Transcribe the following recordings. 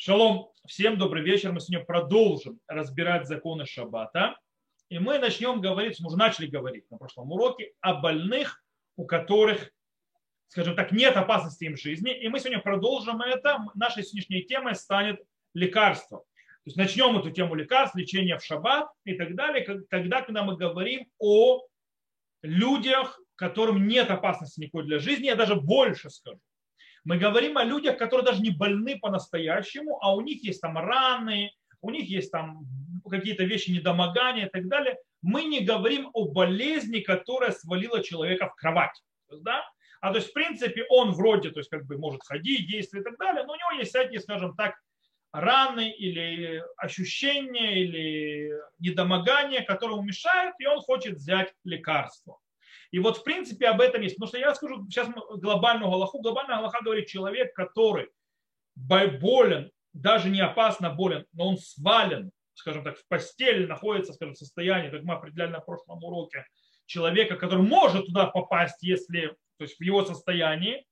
Шалом, всем добрый вечер. Мы сегодня продолжим разбирать законы Шаббата. И мы начнем говорить, мы уже начали говорить на прошлом уроке о больных, у которых, скажем так, нет опасности им жизни. И мы сегодня продолжим это. Нашей сегодняшней темой станет лекарство. То есть начнем эту тему лекарств, лечения в шаббат и так далее, тогда, когда мы говорим о людях, которым нет опасности никакой для жизни, я даже больше скажу. Мы говорим о людях, которые даже не больны по-настоящему, а у них есть там раны, у них есть там какие-то вещи недомогания и так далее. Мы не говорим о болезни, которая свалила человека в кровать. Да? А то есть, в принципе, он вроде, то есть, как бы может ходить, действовать и так далее, но у него есть всякие, скажем так, раны или ощущения или недомогания, которые мешают, и он хочет взять лекарство. И вот в принципе об этом есть. Потому что я скажу сейчас глобальную галаху. Глобальная галаха говорит человек, который болен, даже не опасно болен, но он свален, скажем так, в постели, находится скажем, в состоянии, как мы определяли на прошлом уроке, человека, который может туда попасть, если, то есть в его состоянии,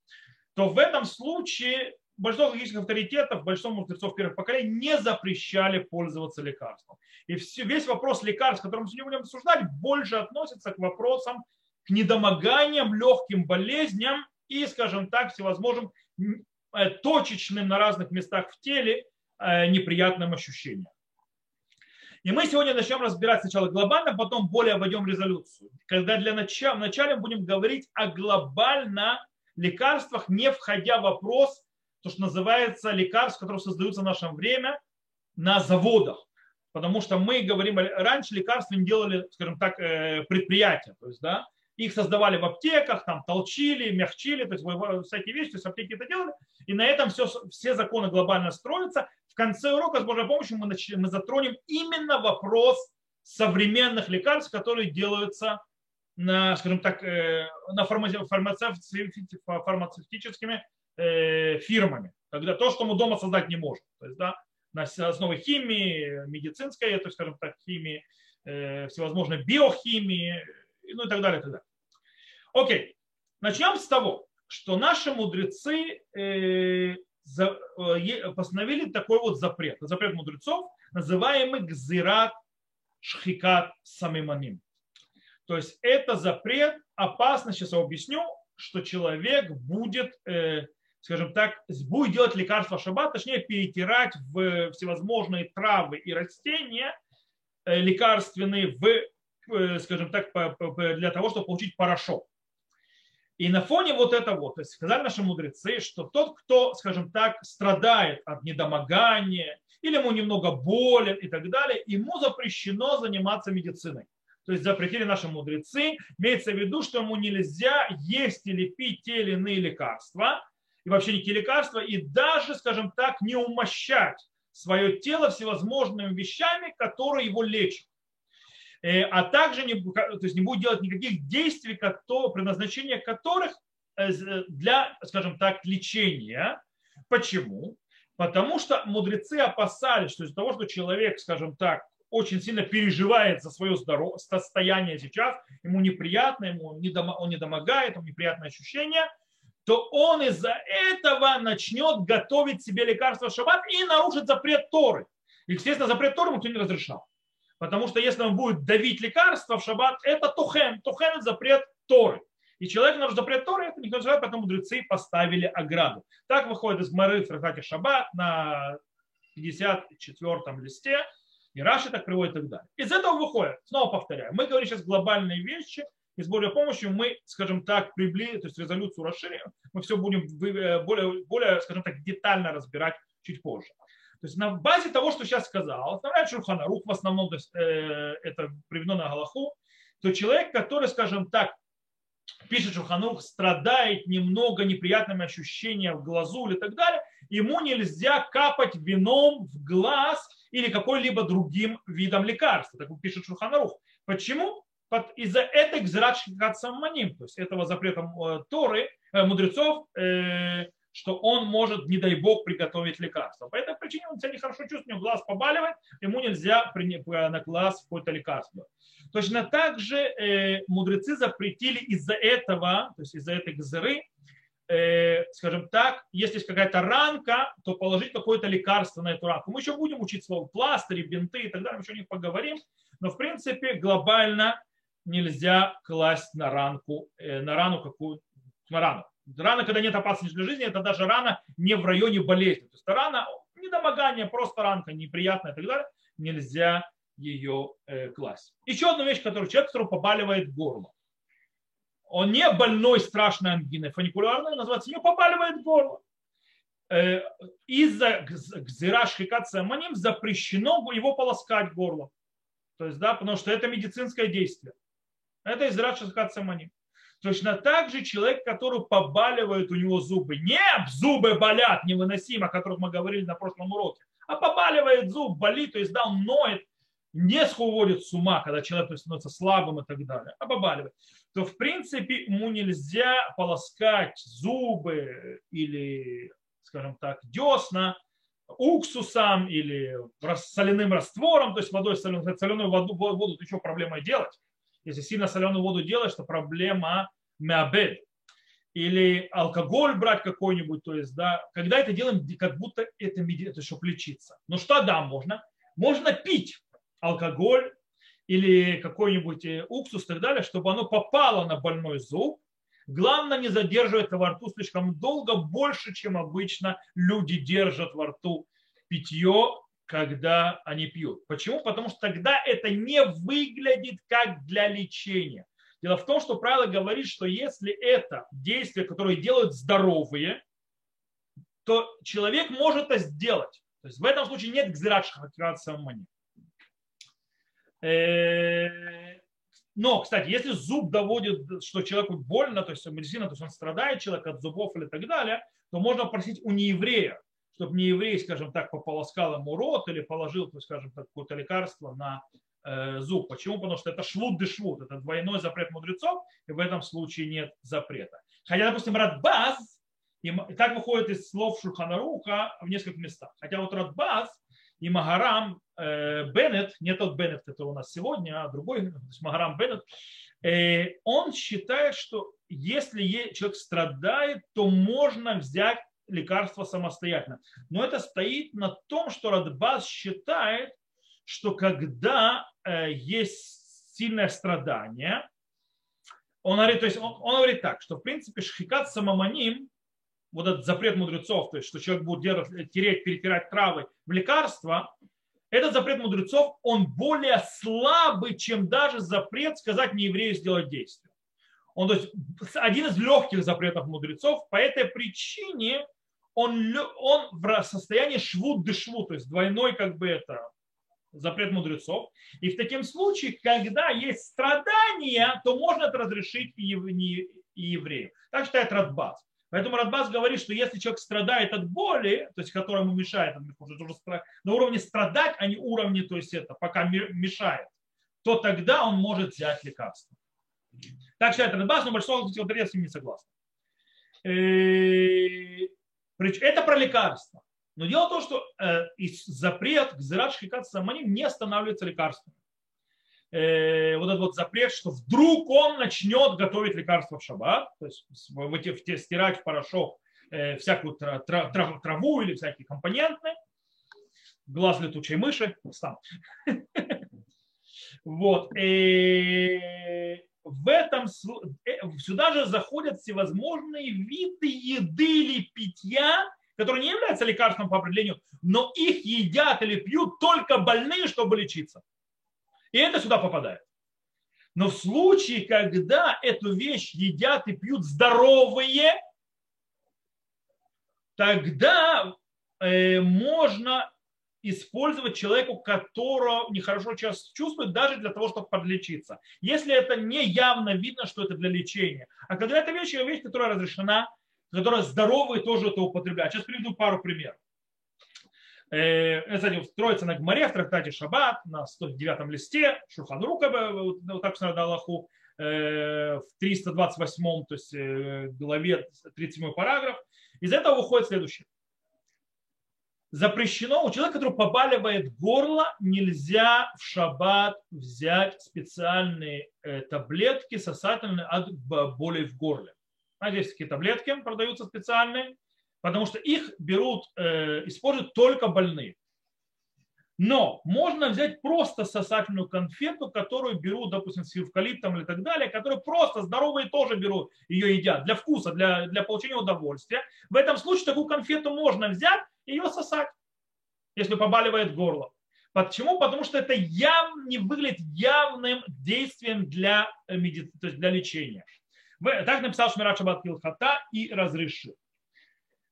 то в этом случае большинство логических авторитетов, большинство мудрецов первых поколений не запрещали пользоваться лекарством. И все, весь вопрос лекарств, который мы сегодня будем обсуждать, больше относится к вопросам к недомоганиям, легким болезням и, скажем так, всевозможным э, точечным на разных местах в теле э, неприятным ощущениям. И мы сегодня начнем разбирать сначала глобально, потом более войдем резолюцию. Когда для начала, вначале будем говорить о глобально лекарствах, не входя в вопрос, то, что называется лекарств, которые создаются в наше время на заводах. Потому что мы говорим, раньше лекарства не делали, скажем так, э, предприятия. То есть, да, их создавали в аптеках, там толчили, мягчили, то есть всякие вещи, то есть аптеки это делали. И на этом все, все законы глобально строятся. В конце урока с Божьей помощью мы, начнем, мы затронем именно вопрос современных лекарств, которые делаются на, скажем так, э, на фармацевтическими э, фирмами. Когда то, что мы дома создать не можем. То есть, да, на основе химии, медицинской, то есть, скажем так, химии, э, всевозможной биохимии, ну и так далее, и так далее. Окей, начнем с того, что наши мудрецы э, э, постановили такой вот запрет, запрет мудрецов, называемый гзират шхикат самиманим. То есть это запрет, опасно, сейчас я объясню, что человек будет, э, скажем так, будет делать лекарство шаббат, точнее перетирать в всевозможные травы и растения лекарственные в скажем так, для того, чтобы получить порошок. И на фоне вот этого, то есть сказали наши мудрецы, что тот, кто, скажем так, страдает от недомогания, или ему немного болен и так далее, ему запрещено заниматься медициной. То есть запретили наши мудрецы, имеется в виду, что ему нельзя есть или пить те или иные лекарства, и вообще никакие лекарства, и даже, скажем так, не умощать свое тело всевозможными вещами, которые его лечат. Э, а также не, то есть не будет делать никаких действий, которые, предназначение которых э, для, скажем так, лечения. Почему? Потому что мудрецы опасались, что из-за того, что человек, скажем так, очень сильно переживает за свое здоровье, состояние сейчас, ему неприятно, ему не дома, он не домогает, ему неприятное ощущение, то он из-за этого начнет готовить себе лекарство в шаббат и нарушит запрет Торы. Естественно, запрет Торы ему никто не разрешал. Потому что если он будет давить лекарства в шаббат, это тухен. Тухен – это запрет Торы. И человек нарушил запрет Торы, это никто не знает, поэтому мудрецы поставили ограду. Так выходит из Мары в Шаббат на 54 листе. И Раши так приводит и так далее. Из этого выходит, снова повторяю, мы говорим сейчас глобальные вещи, и с Божьей помощью мы, скажем так, приблизим, то есть резолюцию расширим, мы все будем э, более, более, скажем так, детально разбирать чуть позже. То есть на базе того, что сейчас сказал, оставляет Шурханарух в основном, э, это приведено на Галаху, то человек, который, скажем так, пишет Шурханарух, страдает немного неприятными ощущениями в глазу или так далее, ему нельзя капать вином в глаз или какой-либо другим видом лекарства. Так пишет Шурханарух. Почему? Из-за этой гзрат саманим, то есть этого запрета э, Торы, э, мудрецов, э, что он может, не дай бог, приготовить лекарство. По этой причине он себя нехорошо чувствует, у него глаз побаливает, ему нельзя на глаз какое-то лекарство. Точно так же э, мудрецы запретили из-за этого, то есть из-за этой гзыры, э, скажем так, если есть какая-то ранка, то положить какое-то лекарство на эту ранку. Мы еще будем учить слово пластыри, бинты и так далее, мы еще о них поговорим. Но в принципе глобально нельзя класть на ранку, э, на рану какую на рану. Рана, когда нет опасности для жизни, это даже рана не в районе болезни. То есть рана недомогание, просто ранка неприятная и так далее. Нельзя ее э, класть. Еще одна вещь, которую человек, которого побаливает горло. Он не больной страшной ангиной фуникулярной, называется, не побаливает горло. Э, из-за гзира шхикация маним запрещено его полоскать горло. То есть, да, потому что это медицинское действие. Это из шхикация маним. Точно так же человек, который побаливает у него зубы. Не зубы болят невыносимо, о которых мы говорили на прошлом уроке, а побаливает зуб, болит, то есть да, он ноет, не уводит с ума, когда человек становится слабым и так далее, а побаливает, то в принципе ему нельзя полоскать зубы или, скажем так, десна уксусом или соляным раствором, то есть водой соленую, соленую воду, воду еще проблемой делать. Если сильно соленую воду делаешь, то проблема меабед. Или алкоголь брать какой-нибудь, то есть, да, когда это делаем, как будто это, это чтобы лечиться. Ну что да, можно? Можно пить алкоголь или какой-нибудь э, уксус и так далее, чтобы оно попало на больной зуб. Главное не задерживать во рту слишком долго, больше, чем обычно люди держат во рту питье когда они пьют. Почему? Потому что тогда это не выглядит как для лечения. Дело в том, что правило говорит, что если это действие, которое делают здоровые, то человек может это сделать. То есть в этом случае нет гзират саммани. Э, но, кстати, если зуб доводит, что человеку больно, то есть медицина, то есть он страдает, человек от зубов или так далее, то можно просить у нееврея, чтобы не еврей, скажем так, пополоскал ему рот или положил, скажем так, какое-то лекарство на зуб. Почему? Потому что это швуд де швуд, это двойной запрет мудрецов, и в этом случае нет запрета. Хотя, допустим, Радбаз, и так выходит из слов Шурханаруха в нескольких местах. Хотя вот Радбаз и Магарам э, Беннет, не тот Беннет, который у нас сегодня, а другой, Магарам Беннет, э, он считает, что если человек страдает, то можно взять лекарство самостоятельно. Но это стоит на том, что Радбаз считает, что когда э, есть сильное страдание, он говорит, то есть он, он говорит так, что в принципе шхикат самоманим, вот этот запрет мудрецов, то есть что человек будет делать, тереть, перетирать травы в лекарства, этот запрет мудрецов, он более слабый, чем даже запрет сказать нееврею сделать действие. Он то есть, один из легких запретов мудрецов. По этой причине он, он в состоянии швуд дышву, то есть двойной как бы это запрет мудрецов. И в таком случае, когда есть страдания, то можно это разрешить и, еврею. Так считает Радбас. Поэтому Радбас говорит, что если человек страдает от боли, то есть которому мешает, уже на уровне страдать, а не уровне, то есть это пока мешает, то тогда он может взять лекарство. Так считает Радбас, но большинство с ним не согласны. Э, это про лекарства. Но дело в том, что э, запрет к зират саманим не останавливается лекарством. Э, вот этот вот запрет, что вдруг он начнет готовить лекарства в шаббат, то есть стирать в порошок э, всякую трав, трав, траву или всякие компоненты, глаз летучей мыши, сам. Вот. Э, в этом э, сюда же заходят всевозможные виды еды или питья, которые не являются лекарством по определению, но их едят или пьют только больные, чтобы лечиться. И это сюда попадает. Но в случае, когда эту вещь едят и пьют здоровые, тогда э, можно использовать человеку, которого нехорошо сейчас чувствует, даже для того, чтобы подлечиться. Если это не явно видно, что это для лечения. А когда это вещь, вещь, которая разрешена, которая здоровые тоже это употребляют. Сейчас приведу пару примеров. Э, это строится на Гмаре в трактате Шаббат на 109 листе, Шурхан Рука, вот так на Аллаху, э, в 328 то есть э, главе 37 параграф. Из этого выходит следующее запрещено, у человека, который побаливает горло, нельзя в шаббат взять специальные таблетки сосательные от боли в горле. Есть такие таблетки, продаются специальные, потому что их берут, э, используют только больные. Но можно взять просто сосательную конфету, которую берут, допустим, с эвкалиптом или так далее, которые просто здоровые тоже берут, ее едят для вкуса, для, для получения удовольствия. В этом случае такую конфету можно взять и ее сосать, если побаливает горло. Почему? Потому что это яв, не выглядит явным действием для, э, медици... то есть для лечения. Так написал Шмират Шабат Килхата и разрешил.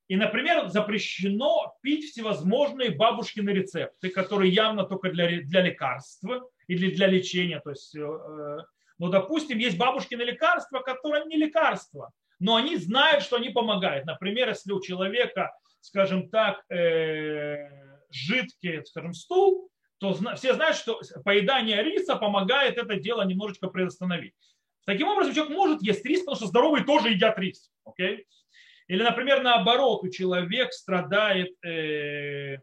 И, например, запрещено пить всевозможные бабушкины рецепты, которые явно только для, для лекарства или для лечения. То есть, э, ну, допустим, есть бабушкины лекарства, которые не лекарства, но они знают, что они помогают. Например, если у человека, скажем так, э, жидкий, скажем, стул, то все знают, что поедание риса помогает это дело немножечко приостановить. Таким образом, человек может есть рис, потому что здоровые тоже едят рис. Okay? Или, например, наоборот, у человека страдает э,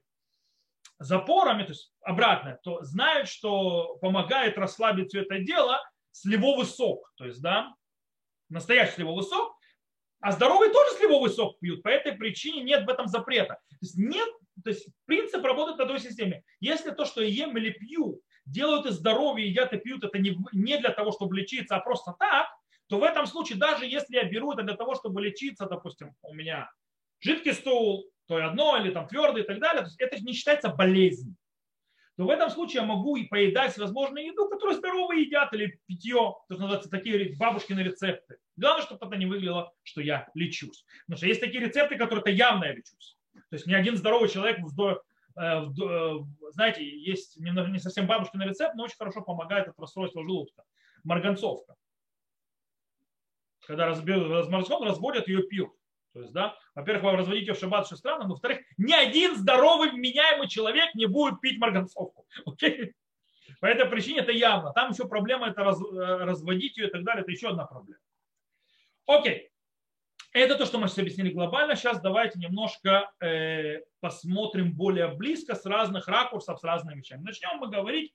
запорами, то есть обратно, то знает, что помогает расслабить все это дело сливовый сок. То есть, да, настоящий сливовый сок, а здоровые тоже сливовый сок пьют. По этой причине нет в этом запрета. То есть нет, то есть принцип работает на той системе. Если то, что я ем или пью, делают из здоровья, едят и пьют, это не, не для того, чтобы лечиться, а просто так, то в этом случае, даже если я беру это для того, чтобы лечиться, допустим, у меня жидкий стул, то и одно, или там твердый и так далее, то есть это не считается болезнь. То в этом случае я могу и поедать всевозможную еду, которую здоровые едят, или питье, то, что называется такие бабушкины рецепты. Главное, чтобы это не выглядело, что я лечусь. Потому что есть такие рецепты, которые это явно я лечусь. То есть ни один здоровый человек, знаете, есть не совсем бабушкин рецепт, но очень хорошо помогает от расстройства желудка. Марганцовка когда разморозком разводят ее пьют. То есть, да, во-первых, вы разводите ее в шаббат, что странно, но во-вторых, ни один здоровый, вменяемый человек не будет пить марганцовку. Окей? По этой причине это явно. Там еще проблема это э, разводить ее и так далее. Это еще одна проблема. Окей. Это то, что мы сейчас объяснили глобально. Сейчас давайте немножко э, посмотрим более близко с разных ракурсов, с разными вещами. Начнем мы говорить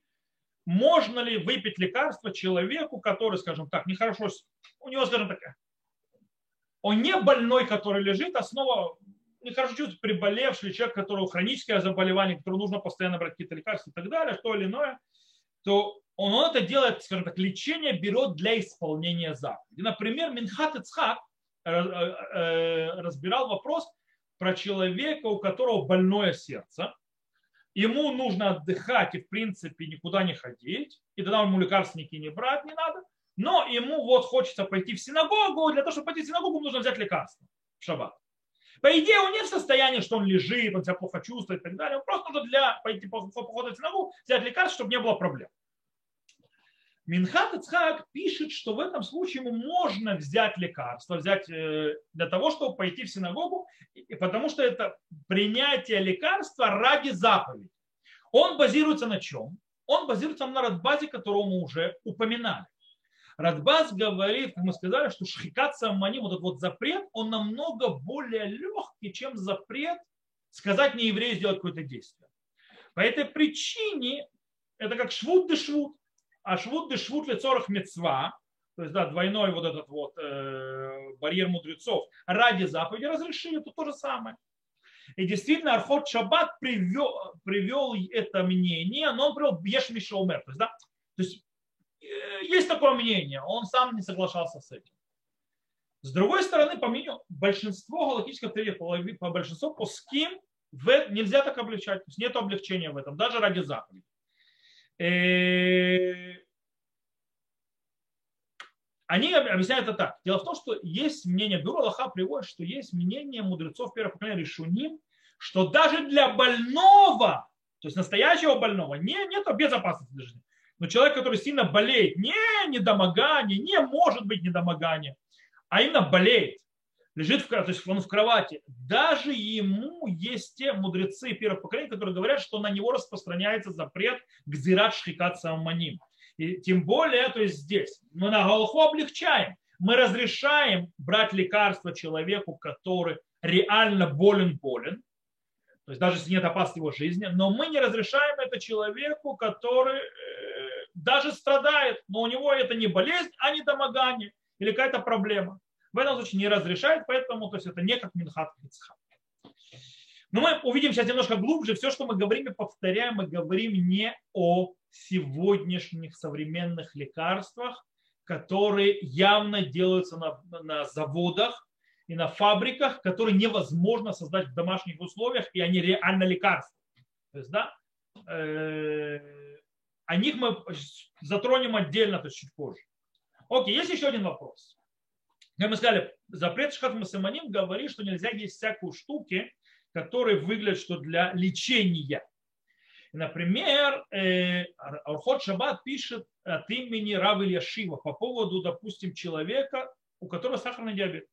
можно ли выпить лекарство человеку, который, скажем так, нехорошо, у него, скажем так, он не больной, который лежит, а снова нехорошо чувствует приболевший человек, которого хроническое заболевание, которому нужно постоянно брать какие-то лекарства и так далее, что или иное, то он, он это делает, скажем так, лечение берет для исполнения заповеди. Например, Минхат Ицхак разбирал вопрос про человека, у которого больное сердце, ему нужно отдыхать и, в принципе, никуда не ходить, и тогда ему лекарственники не брать не надо, но ему вот хочется пойти в синагогу, для того, чтобы пойти в синагогу, нужно взять лекарство в шаббат. По идее, он не в состоянии, что он лежит, он себя плохо чувствует и так далее. Он просто нужно для пойти по походу в синагогу взять лекарство, чтобы не было проблем. Минхат Ицхак пишет, что в этом случае ему можно взять лекарство, взять э, для того, чтобы пойти в синагогу, потому что это принятие лекарства ради заповеди. Он базируется на чем? Он базируется на Радбазе, которого мы уже упоминали. Радбаз говорит, как мы сказали, что шхикат саммани, вот этот вот запрет, он намного более легкий, чем запрет сказать не еврею сделать какое-то действие. По этой причине это как швуд де швуд а швуд де швуд лицорах мецва, то есть да, двойной вот этот вот э, барьер мудрецов, ради заповеди разрешили, это то же самое. И действительно, Архот Шаббат привел, привел это мнение, но он привел Беш Мишелмер. То есть, да, то есть э, есть такое мнение, он сам не соглашался с этим. С другой стороны, по мнению большинства галактических авторитетов, по, по большинству пуским в, нельзя так облегчать. То есть нет облегчения в этом, даже ради заповеди. Э, они объясняют это так. Дело в том, что есть мнение, Бюро Аллаха приводит, что есть мнение мудрецов первого поколения Решуним, что даже для больного, то есть настоящего больного, не, нет безопасности для. Но человек, который сильно болеет, не недомогание, не может быть недомогание, а именно болеет, лежит в, то есть он в кровати, даже ему есть те мудрецы первого поколения, которые говорят, что на него распространяется запрет к зират шхикат саманим. И тем более, то есть здесь мы на Галаху облегчаем. Мы разрешаем брать лекарство человеку, который реально болен-болен, то есть даже если нет опасности его жизни, но мы не разрешаем это человеку, который э, даже страдает, но у него это не болезнь, а не домогание или какая-то проблема. В этом случае не разрешает, поэтому то есть это не как Минхат Ицхак. Но мы увидим сейчас немножко глубже. Все, что мы говорим и повторяем, мы говорим не о сегодняшних современных лекарствах, которые явно делаются на, на заводах и на фабриках, которые невозможно создать в домашних условиях, и они реально лекарства. То есть, да, э, о них мы затронем отдельно, то есть чуть позже. Окей, есть еще один вопрос. Как мы сказали, запрет Шхат Масаманим говорит, что нельзя есть всякую штуки, которые выглядят что для лечения. Например, э, Архот Шаббат пишет от имени Рава Ильяшива по поводу, допустим, человека, у которого сахарный диабет.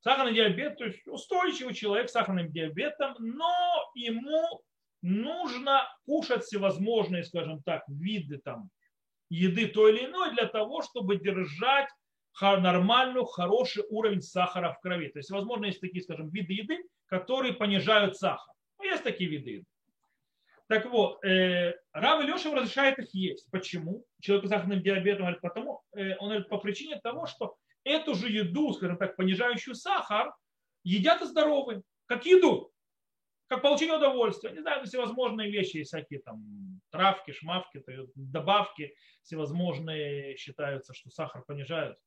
Сахарный диабет, то есть устойчивый человек с сахарным диабетом, но ему нужно кушать всевозможные, скажем так, виды там, еды той или иной для того, чтобы держать нормальный, хороший уровень сахара в крови. То есть, возможно, есть такие, скажем, виды еды, которые понижают сахар. Ну, есть такие виды еды. Так вот, э, Рав Илешев разрешает их есть. Почему? Человек с сахарным диабетом говорит, потому, э, он говорит, по причине того, что эту же еду, скажем так, понижающую сахар, едят и здоровые, как еду, как получение удовольствия. Не знаю, всевозможные вещи, всякие там травки, шмавки, добавки всевозможные считаются, что сахар понижают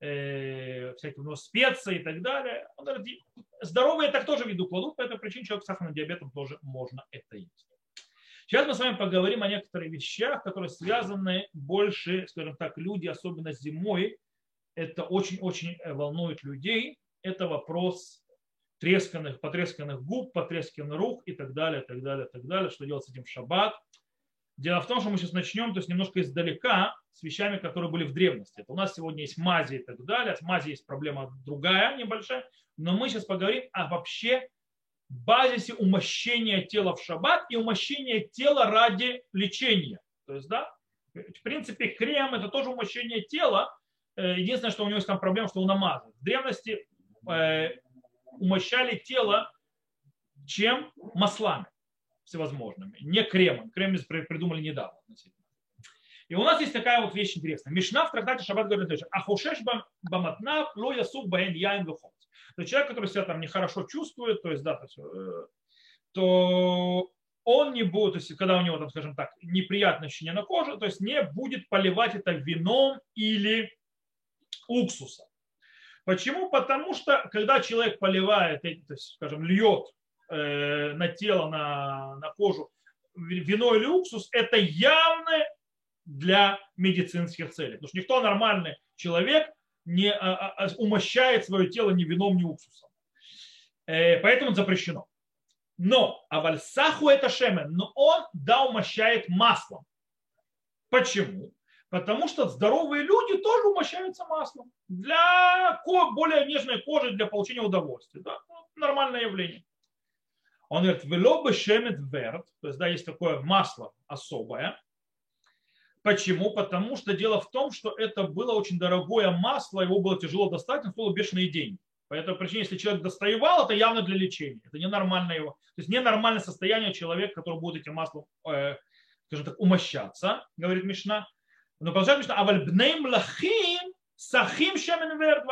э, всякие ну, специи и так далее. Он говорит, здоровые так тоже в виду кладут, по этой причине человек с сахарным диабетом тоже можно это есть. Сейчас мы с вами поговорим о некоторых вещах, которые связаны больше, скажем так, люди, особенно зимой, это очень-очень волнует людей. Это вопрос тресканных, потресканных губ, потресканных рук и так далее, так далее, так далее. Что делать с этим в шаббат? Дело в том, что мы сейчас начнем, то есть немножко издалека, с вещами, которые были в древности. Это у нас сегодня есть мази и так далее. С мази есть проблема другая, небольшая. Но мы сейчас поговорим о вообще базисе умощения тела в шаббат и умощения тела ради лечения. То есть, да, в принципе, крем это тоже умощение тела. Э, единственное, что у него есть там проблема, что он намазан. В древности э, умощали тело чем? Маслами всевозможными, не кремом. Крем придумали недавно. И у нас есть такая вот вещь интересная. Мишна в трактате Шаббат говорит, ахушеш баматна ло ясук баэн яин вихот. То человек, который себя там нехорошо чувствует, то есть, да, то, есть, э, то он не будет, то есть, когда у него, там, скажем так, неприятное ощущение на коже, то есть не будет поливать это вином или уксусом. Почему? Потому что, когда человек поливает, то есть, скажем, льет э, на тело, на, на кожу вино или уксус, это явно для медицинских целей. Потому что никто нормальный человек не а, а, а, умощает свое тело ни вином, ни уксусом. Э, поэтому запрещено. Но авальсаху это шемен, но он да умощает маслом. Почему? Потому что здоровые люди тоже умощаются маслом. Для более нежной кожи, для получения удовольствия. Да? Нормальное явление. Он говорит, вело бы шемет верт, то есть, да, есть такое масло особое. Почему? Потому что дело в том, что это было очень дорогое масло, его было тяжело достать, он стоило бешеные деньги. По этой причине, если человек достаевал, это явно для лечения. Это ненормальное его, то есть ненормальное состояние человека, который будет этим маслом, э, скажем так, умощаться, говорит Мишна. Но продолжает Мишна, аваль бнейм лахим сахим шемен верт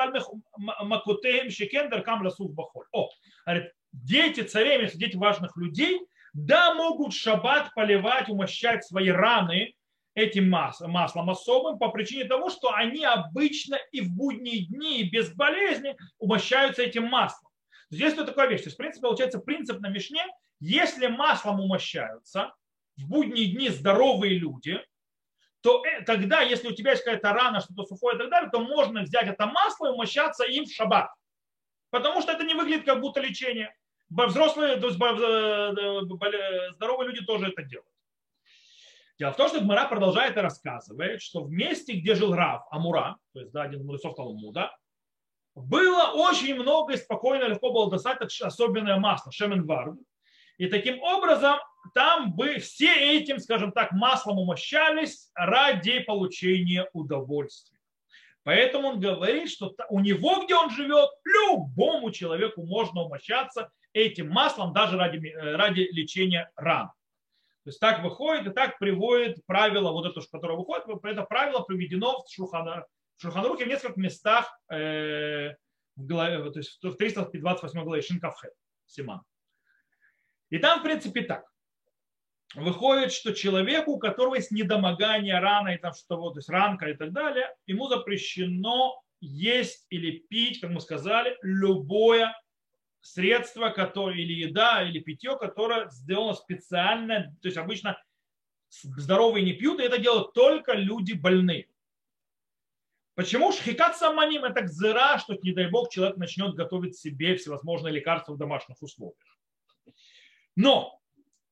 макутеем шекен даркам ласух бахоль. О, говорит, дети царей, если дети важных людей, да, могут шаббат поливать, умощать свои раны этим маслом особым по причине того, что они обычно и в будние дни, и без болезни умощаются этим маслом. Здесь что такая вещь? То есть, в принципе, получается принцип на Мишне, если маслом умощаются в будние дни здоровые люди, то э, тогда, если у тебя есть какая-то рана, что-то сухое и так далее, то можно взять это масло и умощаться им в шаббат. Потому что это не выглядит как будто лечение. Взрослые, то есть здоровые люди тоже это делают. Дело в том, что Гмара продолжает и рассказывает, что в месте, где жил Рав, Амура, то есть да, один из мудрецов Талмуда, было очень много и спокойно, легко было достать особенное масло, шеменвард. И таким образом там бы все этим, скажем так, маслом умощались ради получения удовольствия. Поэтому он говорит, что у него, где он живет, любому человеку можно умощаться этим маслом даже ради, э, ради лечения ран. То есть так выходит и так приводит правило, вот это, которое выходит, это правило приведено в Шухана, в в нескольких местах, э, в, главе, то есть в 328 главе Шинкавхет, Симан. И там, в принципе, так. Выходит, что человеку, у которого есть недомогание, рана, и там что вот, то есть ранка и так далее, ему запрещено есть или пить, как мы сказали, любое средство, которое, или еда, или питье, которое сделано специально, то есть обычно здоровые не пьют, и это делают только люди больные. Почему шхикат саманим это гзыра, что, не дай бог, человек начнет готовить себе всевозможные лекарства в домашних условиях. Но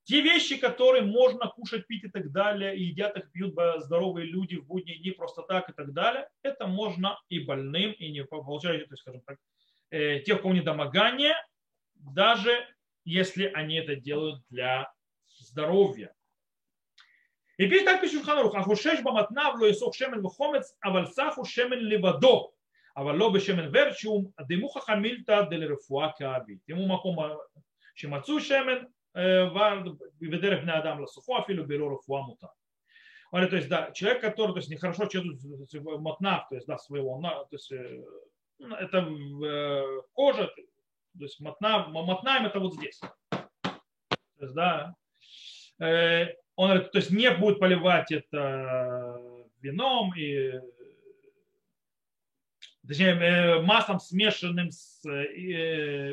те вещи, которые можно кушать, пить и так далее, и едят их, пьют здоровые люди в будние дни просто так и так далее, это можно и больным, и не получающим, то есть, скажем так, э, тех, у кого недомогание, даже если они это делают для здоровья. И теперь так пишет Ханарух, «Ахушеш баматнавло исох шемен вухомец, авальсаху шемен левадо, авалло бешемен верчум, дымуха хамильта дель рефуа кааби». Ему макома шимацу шемен, Э, бедерев на Адам ласуху, афилю белору мута. Говорит, то есть, да, человек, который, то есть, нехорошо чувствует мотнав, то есть, да, своего, то есть, э, ну, это э, кожа, то есть, мотнав, мотнаем это вот здесь. То есть, да, он говорит, то есть, не будет поливать это вином и точнее, маслом, смешанным с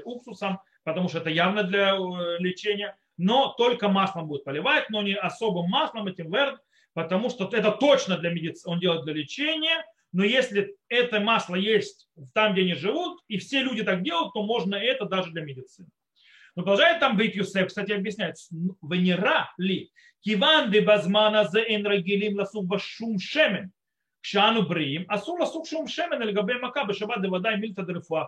уксусом, потому что это явно для э, лечения, но только маслом будет поливать, но не особым маслом этим верд, потому что это точно для медицины, он делает для лечения, но если это масло есть там, где они живут, и все люди так делают, то можно это даже для медицины. Но продолжает там быть Юсеф, кстати, объясняет, венера ли, киван де базмана за энрагилим ласук башум шемен, кшану бриим, асур ласук шум шемен, или габе мака, бешабат де вода мильта дерефуа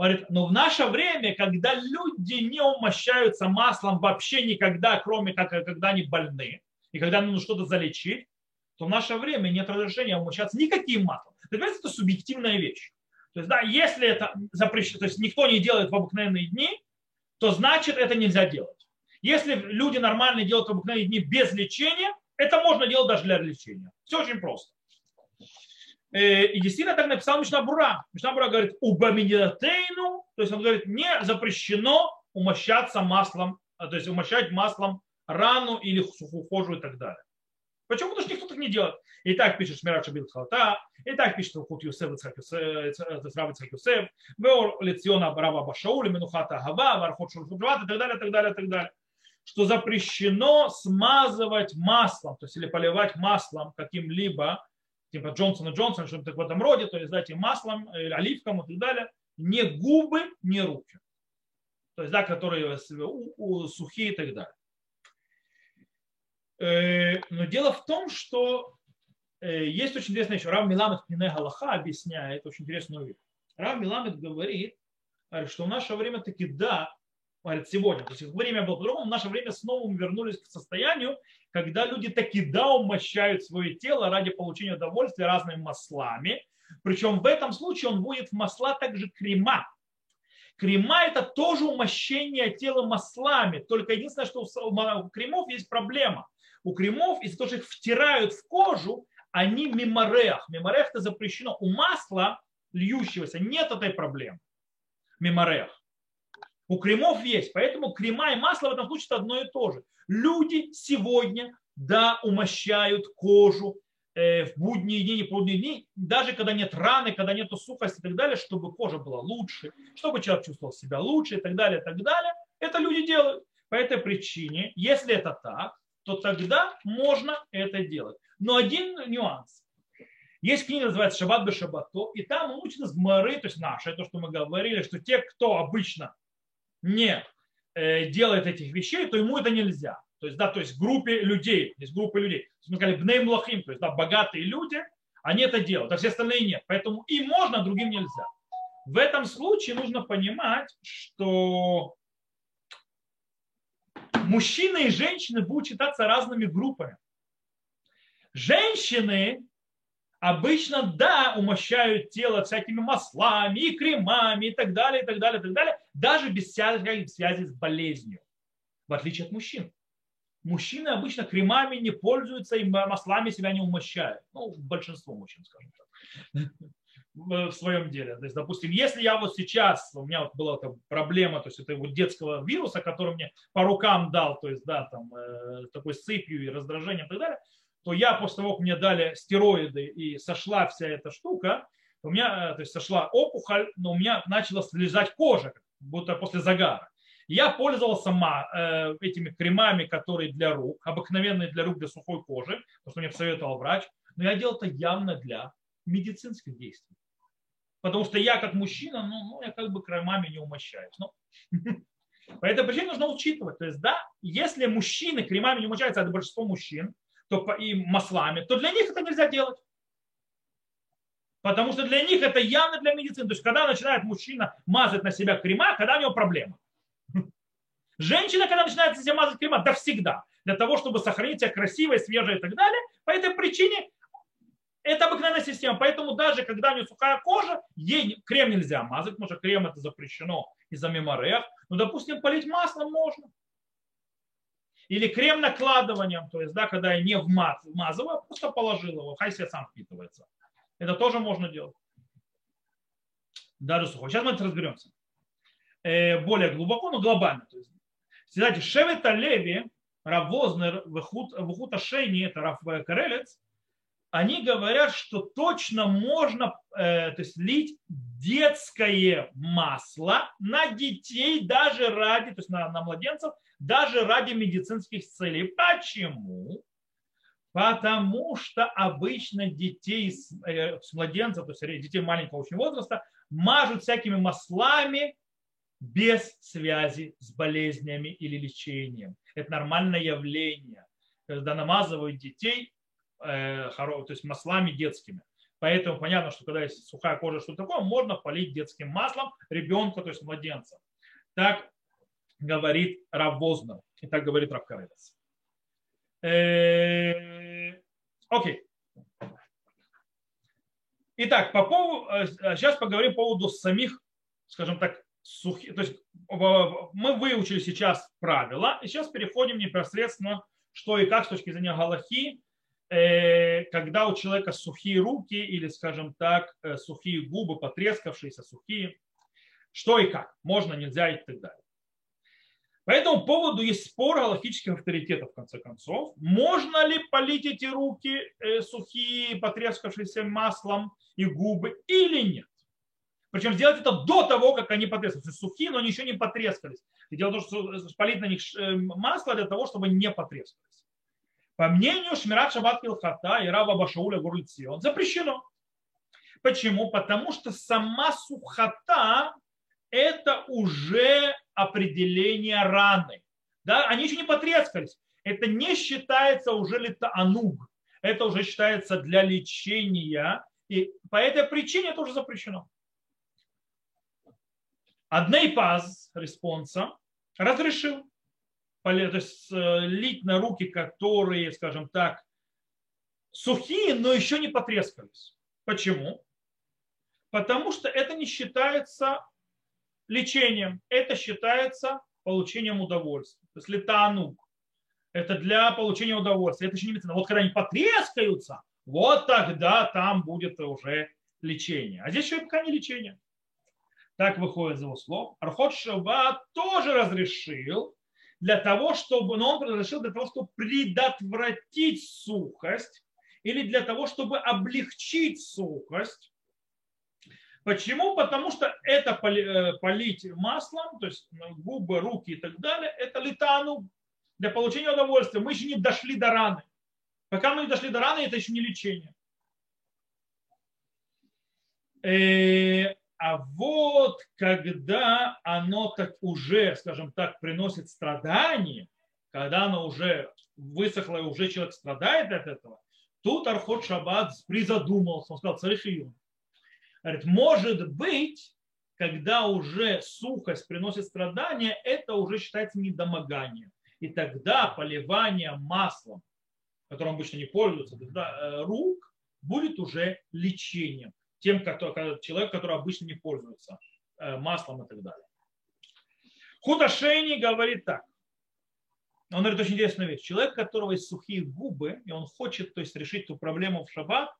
Говорит, но в наше время, когда люди не умощаются маслом вообще никогда, кроме как когда они больны, и когда нужно что-то залечить, то в наше время нет разрешения умощаться никаким маслом. Это субъективная вещь. То есть, да, если это запрещено, то есть никто не делает в обыкновенные дни, то значит это нельзя делать. Если люди нормально делают обыкновенные дни без лечения, это можно делать даже для лечения. Все очень просто. Э, и действительно так написал Мишнабура. Мишнабура говорит, убаминитейну, то есть он говорит, не запрещено умощаться маслом, а, то есть умощать маслом рану или сухохожую и так далее. Почему? Потому что никто так не делает. И так пишет Шмират Шабил Халта, и так пишет Хут Юсеф Ицхак Юсеф, Веор Лециона Раба Башаули, Менухата Гава, Вархот Шурфубрат и так далее, так далее, так далее. Что запрещено смазывать маслом, то есть или поливать маслом каким-либо, типа Джонсона Джонсона, что-то в этом роде, то есть дать им маслом, или оливком и так далее, не губы, не руки. То есть, да, которые сухие и так далее. Э, но дело в том, что э, есть очень интересная вещь. Рав Миламед Пнинай Галаха объясняет очень интересную вещь. Рав Миламед говорит, что в наше время таки да, говорит, сегодня, то есть время было по-другому, в наше время снова мы вернулись к состоянию, когда люди таки да умощают свое тело ради получения удовольствия разными маслами. Причем в этом случае он вводит в масла также крема. Крема это тоже умощение тела маслами. Только единственное, что у кремов есть проблема – у кремов, из-за того, что их втирают в кожу, они меморех. Меморех это запрещено. У масла льющегося нет этой проблемы. Меморех. У кремов есть. Поэтому крема и масло в этом случае это одно и то же. Люди сегодня, да, умощают кожу э, в будние дни, не будние дни, даже когда нет раны, когда нет сухости и так далее, чтобы кожа была лучше, чтобы человек чувствовал себя лучше и так далее, и так далее. Это люди делают. По этой причине, если это так, то тогда можно это делать. Но один нюанс. Есть книга, называется «Шаббат бе шаббато», и там учат из Мары, то есть наши, то, что мы говорили, что те, кто обычно не э, делает этих вещей, то ему это нельзя. То есть, да, то есть группе людей, есть группы людей. Мы сказали бней млахим, то есть, да, богатые люди, они это делают, а все остальные нет. Поэтому им можно, а другим нельзя. В этом случае нужно понимать, что мужчины и женщины будут считаться разными группами. Женщины обычно, да, умощают тело всякими маслами и кремами и так далее, и так далее, и так далее, даже без всяких связи с болезнью, в отличие от мужчин. мужчины обычно кремами не пользуются и маслами себя не умощают. Ну, большинство мужчин, скажем так в своем деле. То есть, допустим, если я вот сейчас, у меня вот была эта проблема, то есть это вот детского вируса, который мне по рукам дал, то есть, да, там, э, такой сыпью и раздражением и так далее, то я после того, как мне дали стероиды и сошла вся эта штука, у меня, э, то есть сошла опухоль, но у меня начала слезать кожа, будто после загара. Я пользовался э, этими кремами, которые для рук, обыкновенные для рук, для сухой кожи, потому что мне посоветовал врач, но я делал это явно для медицинских действий. Потому что я как мужчина, ну, ну я как бы кремами не умощаюсь. Ну. По этой причине нужно учитывать. То есть, да, если мужчины кремами не умощаются, а это большинство мужчин, то и маслами, то для них это нельзя делать. Потому что для них это явно для медицины. То есть, когда начинает мужчина мазать на себя крема, когда у него проблема. Женщина, когда начинает на себя мазать крема, да всегда. Для того, чтобы сохранить себя красивой, свежей и так далее. По этой причине это обыкновенная система. Поэтому даже когда у нее сухая кожа, ей крем нельзя мазать, потому что крем это запрещено из-за меморех. Но, допустим, полить маслом можно. Или крем накладыванием, то есть, да, когда я не вмазываю, а просто положил его, хай себе сам впитывается. Это тоже можно делать. Даже сухой. Сейчас мы это разберемся. Э, более глубоко, но глобально. То есть, кстати, Шевета Леви, Равознер, Вахут Ашейни, это Раф Карелец, они говорят, что точно можно э, то есть, лить детское масло на детей даже ради, то есть на, на младенцев, даже ради медицинских целей. Почему? Потому что обычно детей с, э, с младенцев, то есть детей маленького очень возраста, мажут всякими маслами без связи с болезнями или лечением. Это нормальное явление. Когда намазывают детей Э, то есть маслами детскими. Поэтому понятно, что когда есть сухая кожа, что такое, можно полить детским маслом ребенка, то есть младенца. Так говорит Равознер. И так говорит Равкарелес. Э, окей. Итак, по поводу, сейчас э, поговорим по поводу самих, скажем так, сухих. То есть мы выучили сейчас правила, и сейчас переходим непосредственно, что и как с точки зрения Галахи Э, когда у человека сухие руки или, скажем так, э, сухие губы, потрескавшиеся, сухие, что и как, можно, нельзя и так далее. По этому поводу есть спор галактических авторитетов, в конце концов. Можно ли полить эти руки э, сухие, потрескавшиеся маслом и губы или нет? Причем сделать это до того, как они потрескались. Сухие, но они еще не потрескались. И дело в том, что полить на них масло для того, чтобы не потрескались. По мнению Шмират Шабат Килхата и Рава Башауля Гурльцион запрещено. Почему? Потому что сама сухота – это уже определение раны. Да? Они еще не потрескались. Это не считается уже литоануг. Это уже считается для лечения. И по этой причине это уже запрещено. Адней Паз респонса разрешил то есть э, лить на руки, которые, скажем так, сухие, но еще не потрескались. Почему? Потому что это не считается лечением, это считается получением удовольствия. То есть לתענוג. Это для получения удовольствия. Это еще не медицина. Вот когда они потрескаются, вот тогда там будет уже лечение. А здесь еще пока не лечение. Так выходит из его слов. Архот Шава тоже разрешил для того, чтобы, но он разрешил для того, чтобы предотвратить сухость или для того, чтобы облегчить сухость. Почему? Потому что это э, полить маслом, то есть губы, руки и так далее, это летану для получения удовольствия. Мы еще не дошли до раны. Пока мы не дошли до раны, это еще не лечение. А вот когда оно так уже, скажем так, приносит страдания, когда оно уже высохло и уже человек страдает от этого, тут Архот Шаббат призадумался, он сказал, царь Говорит, может быть, когда уже сухость приносит страдания, это уже считается недомоганием. И тогда поливание маслом, которым обычно не пользуются, э, рук, будет уже лечением тем, который, человек, который обычно не пользуется э, маслом и так далее. Худошейни говорит так. он говорит очень интересную вещь. Человек, у которого есть сухие губы, и он хочет то есть, решить эту проблему в шаббат,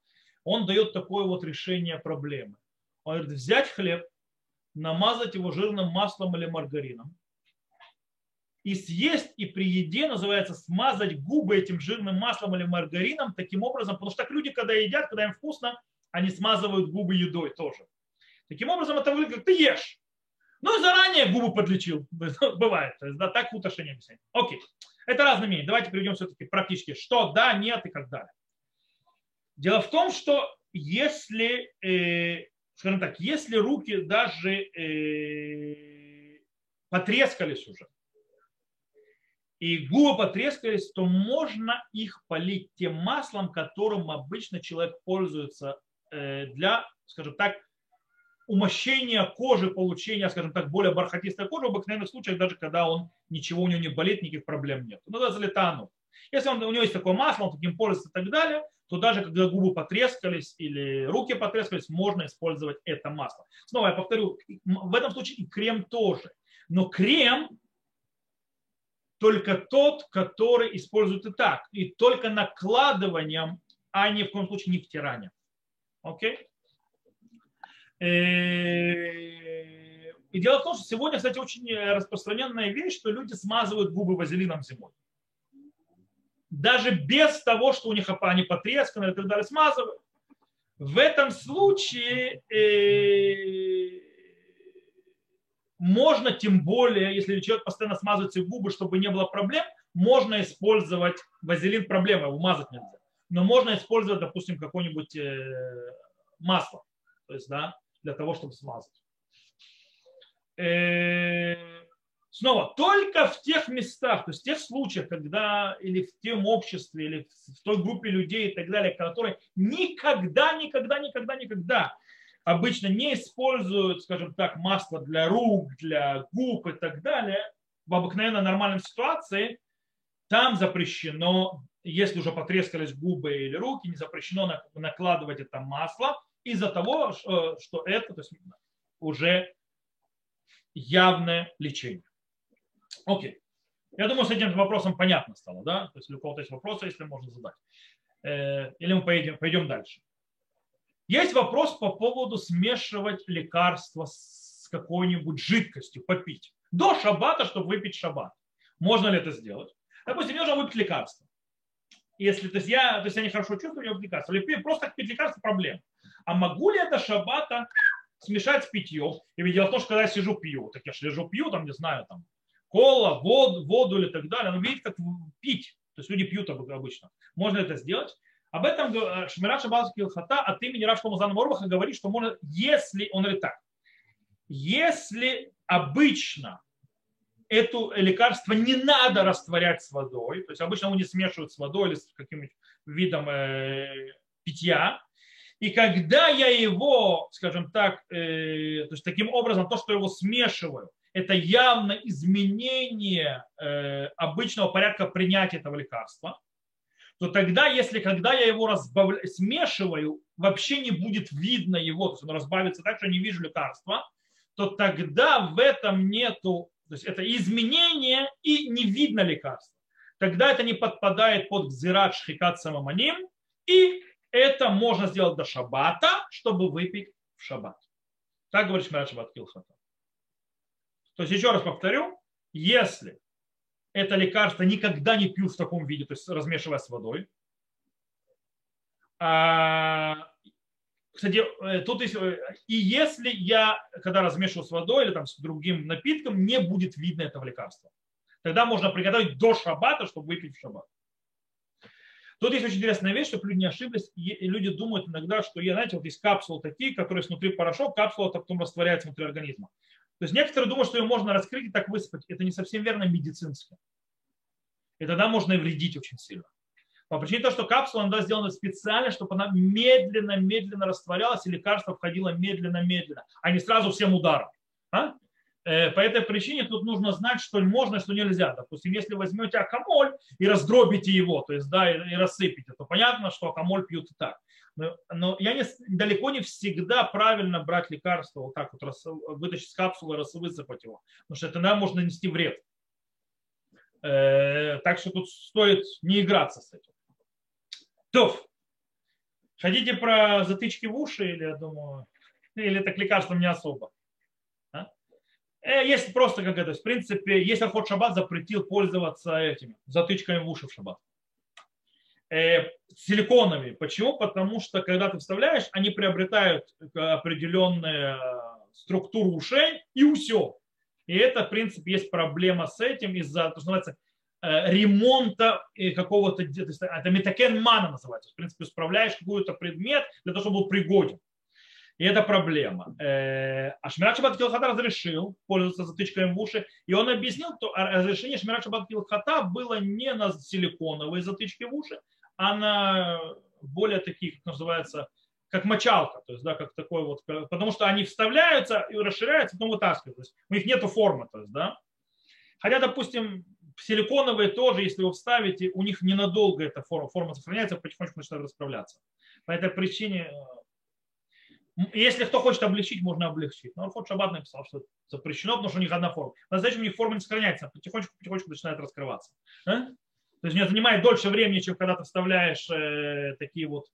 он дает такое вот решение проблемы. Он говорит, взять хлеб, намазать его жирным маслом или маргарином, и съесть, и при еде, называется, смазать губы этим жирным маслом или маргарином таким образом, потому что так люди, когда едят, когда им вкусно, они смазывают губы едой тоже. Таким образом, это выглядит, как ты ешь. Ну и заранее губы подлечил. Бывает. То есть, да, так в отношении объяснения. Окей. Это разные мнения. Давайте перейдем все-таки практически. Что да, нет и как далее. Дело в том, что если, э, скажем так, если руки даже э, потрескались уже, и губы потрескались, то можно их полить тем маслом, которым обычно человек пользуется для, скажем так, умощения кожи, получения, скажем так, более бархатистой кожи, в обыкновенных случаях, даже когда он ничего у него не болит, никаких проблем нет. Ну, это залетану. Если он, у него есть такое масло, он таким пользуется и так далее, то даже когда губы потрескались или руки потрескались, можно использовать это масло. Снова я повторю, в этом случае и крем тоже. Но крем только тот, который используют и так, и только накладыванием, а ни в коем случае не втиранием. Окей? Э, и дело в том, что сегодня, кстати, очень распространенная вещь, что люди смазывают губы вазелином зимой. Даже без того, что у них они потресканы и так далее, смазывают. В этом случае э, можно, тем более, если человек постоянно смазывает себе губы, чтобы не было проблем, можно использовать вазелин проблема, его мазать нельзя. Но можно использовать, допустим, какое-нибудь э, масло, то есть, да, для того, чтобы смазать. Э, снова, только в тех местах, то есть в тех случаях, когда или в том обществе, или в той группе людей и так далее, которые никогда, никогда, никогда, никогда обычно не используют, скажем так, масло для рук, для губ и так далее, в обыкновенно нормальной ситуации, там запрещено, если уже потрескались губы или руки, не запрещено накладывать это масло из-за того, что это то есть, уже явное лечение. Окей. Я думаю, с этим вопросом понятно стало, да? То есть, у кого-то есть вопросы, если можно задать. Э, или мы пойдем, пойдем дальше. Есть вопрос по поводу смешивать лекарства с какой-нибудь жидкостью, попить. До шаббата, чтобы выпить шаббат. Можно ли это сделать? Допустим, мне нужно выпить лекарство. Если то есть я, то есть я нехорошо чувствую, я выпить лекарство. Или просто пить лекарство проблем. А могу ли это шаббата смешать с питьем? И ведь дело в том, что когда я сижу пью, так я же лежу пью, там, не знаю, там, кола, воду, воду или так далее. Но видите, как пить. То есть люди пьют обычно. Можно это сделать? Об этом э, Шмират Шаббат Килхата от имени Рашка Музана Морбаха говорит, что можно, если, он говорит так, если обычно это лекарство не надо растворять с водой, то есть обычно его не смешивают с водой или с каким-нибудь видом э, питья, и когда я его, скажем так, э, то есть таким образом, то, что я его смешиваю, это явно изменение э, обычного порядка принятия этого лекарства, то тогда, если когда я его разбавля... смешиваю, вообще не будет видно его, то есть он разбавится так, что не вижу лекарства, то тогда в этом нету, то есть это изменение и не видно лекарства. Тогда это не подпадает под гзират шхикат самоманим, и это можно сделать до шаббата, чтобы выпить в шаббат. Так говорит Шмират Шаббат Килхата. То есть еще раз повторю, если это лекарство никогда не пью в таком виде, то есть размешивая с водой. А, кстати, э, тут есть, э, и если я, когда размешиваю с водой или там с другим напитком, не будет видно этого лекарства, тогда можно приготовить до шаббата, чтобы выпить в шаббат. Тут есть очень интересная вещь, чтобы люди не ошиблись. И люди думают иногда, что, знаете, вот есть капсулы такие, которые внутри порошок, капсула потом растворяется внутри организма. То есть некоторые думают, что ее можно раскрыть и так высыпать. Это не совсем верно медицински. И тогда можно и вредить очень сильно. По причине того, что капсула она сделана специально, чтобы она медленно-медленно растворялась, и лекарство входило медленно-медленно, а не сразу всем ударом. А? Э, по этой причине тут нужно знать, что можно, что нельзя. Допустим, если возьмете акамоль и раздробите его, то есть да, и, рассыпите, то понятно, что акамоль пьют и так. Но, но я не, далеко не всегда правильно брать лекарство вот так вот, рас, вытащить с капсулы, высыпать его, потому что нам можно нанести вред. Э, так что тут стоит не играться с этим. То, хотите про затычки в уши или, я думаю, или это к лекарствам не особо? А? Э, есть просто как это, в принципе, если Ахот Шаббат запретил пользоваться этими затычками в уши в Шаббат. Э, силиконовыми. Почему? Потому что когда ты вставляешь, они приобретают определенную структуру ушей и все. И это, в принципе, есть проблема с этим из-за, что называется, ремонта какого-то, это метакен мана называется. В принципе, справляешь какой-то предмет для того, чтобы был пригоден. И это проблема. Э, а Шмират Шаббат Килхата разрешил пользоваться затычками в уши. И он объяснил, что разрешение Шмират Шаббат Килхата было не на силиконовые затычки в уши, а на более таких, как называется, как мочалка, то есть, да, как такой вот, потому что они вставляются и расширяются, потом вытаскивают, то есть у них нету формы, то есть, да. Хотя, допустим, силиконовые тоже, если вы вставите, у них ненадолго эта форма, форма сохраняется, потихонечку начинает расправляться. По этой причине, если кто хочет облегчить, можно облегчить. Но Арфот Шаббат написал, что запрещено, потому что у них одна форма. На настоящем у них форма не сохраняется, потихонечку, потихонечку начинает раскрываться. А? То есть не занимает дольше времени, чем когда ты вставляешь э, такие вот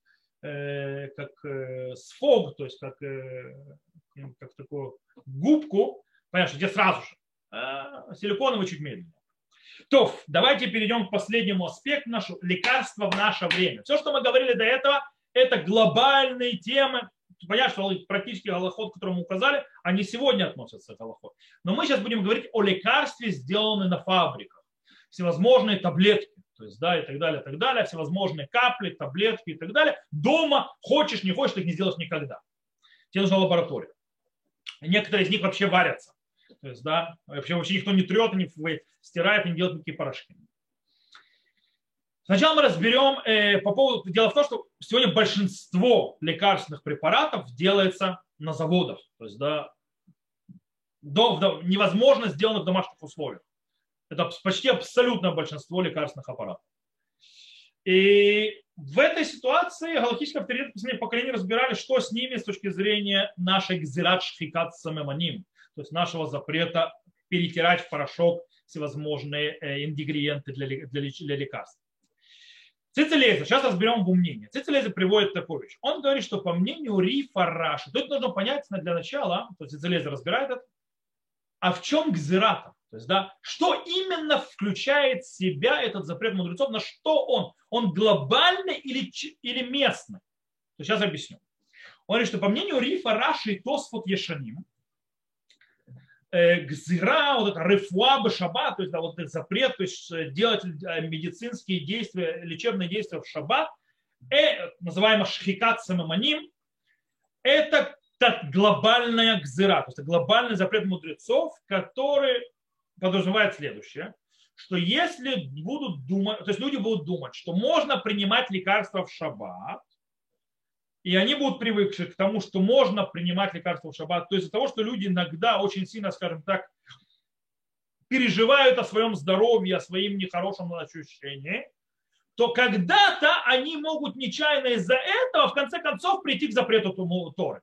Э, как э, сфог, то есть как, э, как такую губку, понятно, где сразу же. А силиконовый чуть медленнее. То, давайте перейдем к последнему аспекту нашего лекарства в наше время. Все, что мы говорили до этого, это глобальные темы. Понятно, что практически голоход, который мы указали, они сегодня относятся к голоход. Но мы сейчас будем говорить о лекарстве, сделанном на фабриках. Всевозможные таблетки то есть, да, и так далее, и так далее, всевозможные капли, таблетки и так далее. Дома хочешь, не хочешь, их не сделаешь никогда. Тебе нужна лаборатория. Некоторые из них вообще варятся. То есть, да, вообще, вообще никто не трет, не стирает, не делает никакие порошки. Сначала мы разберем э, по поводу... Дело в том, что сегодня большинство лекарственных препаратов делается на заводах. То есть, да, до, до, невозможно сделано в домашних условиях. Это почти абсолютное большинство лекарственных аппаратов. И в этой ситуации галактические авторитеты последних поколений разбирали, что с ними с точки зрения нашей гзират шхикат самеманим, то есть нашего запрета перетирать в порошок всевозможные э, ингредиенты для, для, для лекарств. Цицелеза, сейчас разберем его мнение. Цицелеза приводит такую вещь. Он говорит, что по мнению Рифа Раши, тут нужно понять для начала, то есть Цицелеза разбирает это, а в чем гзирата? То есть, да, что именно включает в себя этот запрет мудрецов, на что он? Он глобальный или, или местный? То есть, сейчас объясню. Он говорит, что по мнению Рифа, Раши и Тосфот Ешаним, гзира, вот это рефуа башаба, то есть да, вот запрет, то есть э, делать э, медицинские действия, лечебные действия в шаббат, э, называемый шхикат самаманим, это так глобальная гзира, то есть глобальный запрет мудрецов, который подразумевает следующее, что если будут думать, то есть люди будут думать, что можно принимать лекарства в шаббат, и они будут привыкши к тому, что можно принимать лекарства в шаббат, то есть из-за того, что люди иногда очень сильно, скажем так, переживают о своем здоровье, о своем нехорошем ощущении, то когда-то они могут нечаянно из-за этого в конце концов прийти к запрету Торы.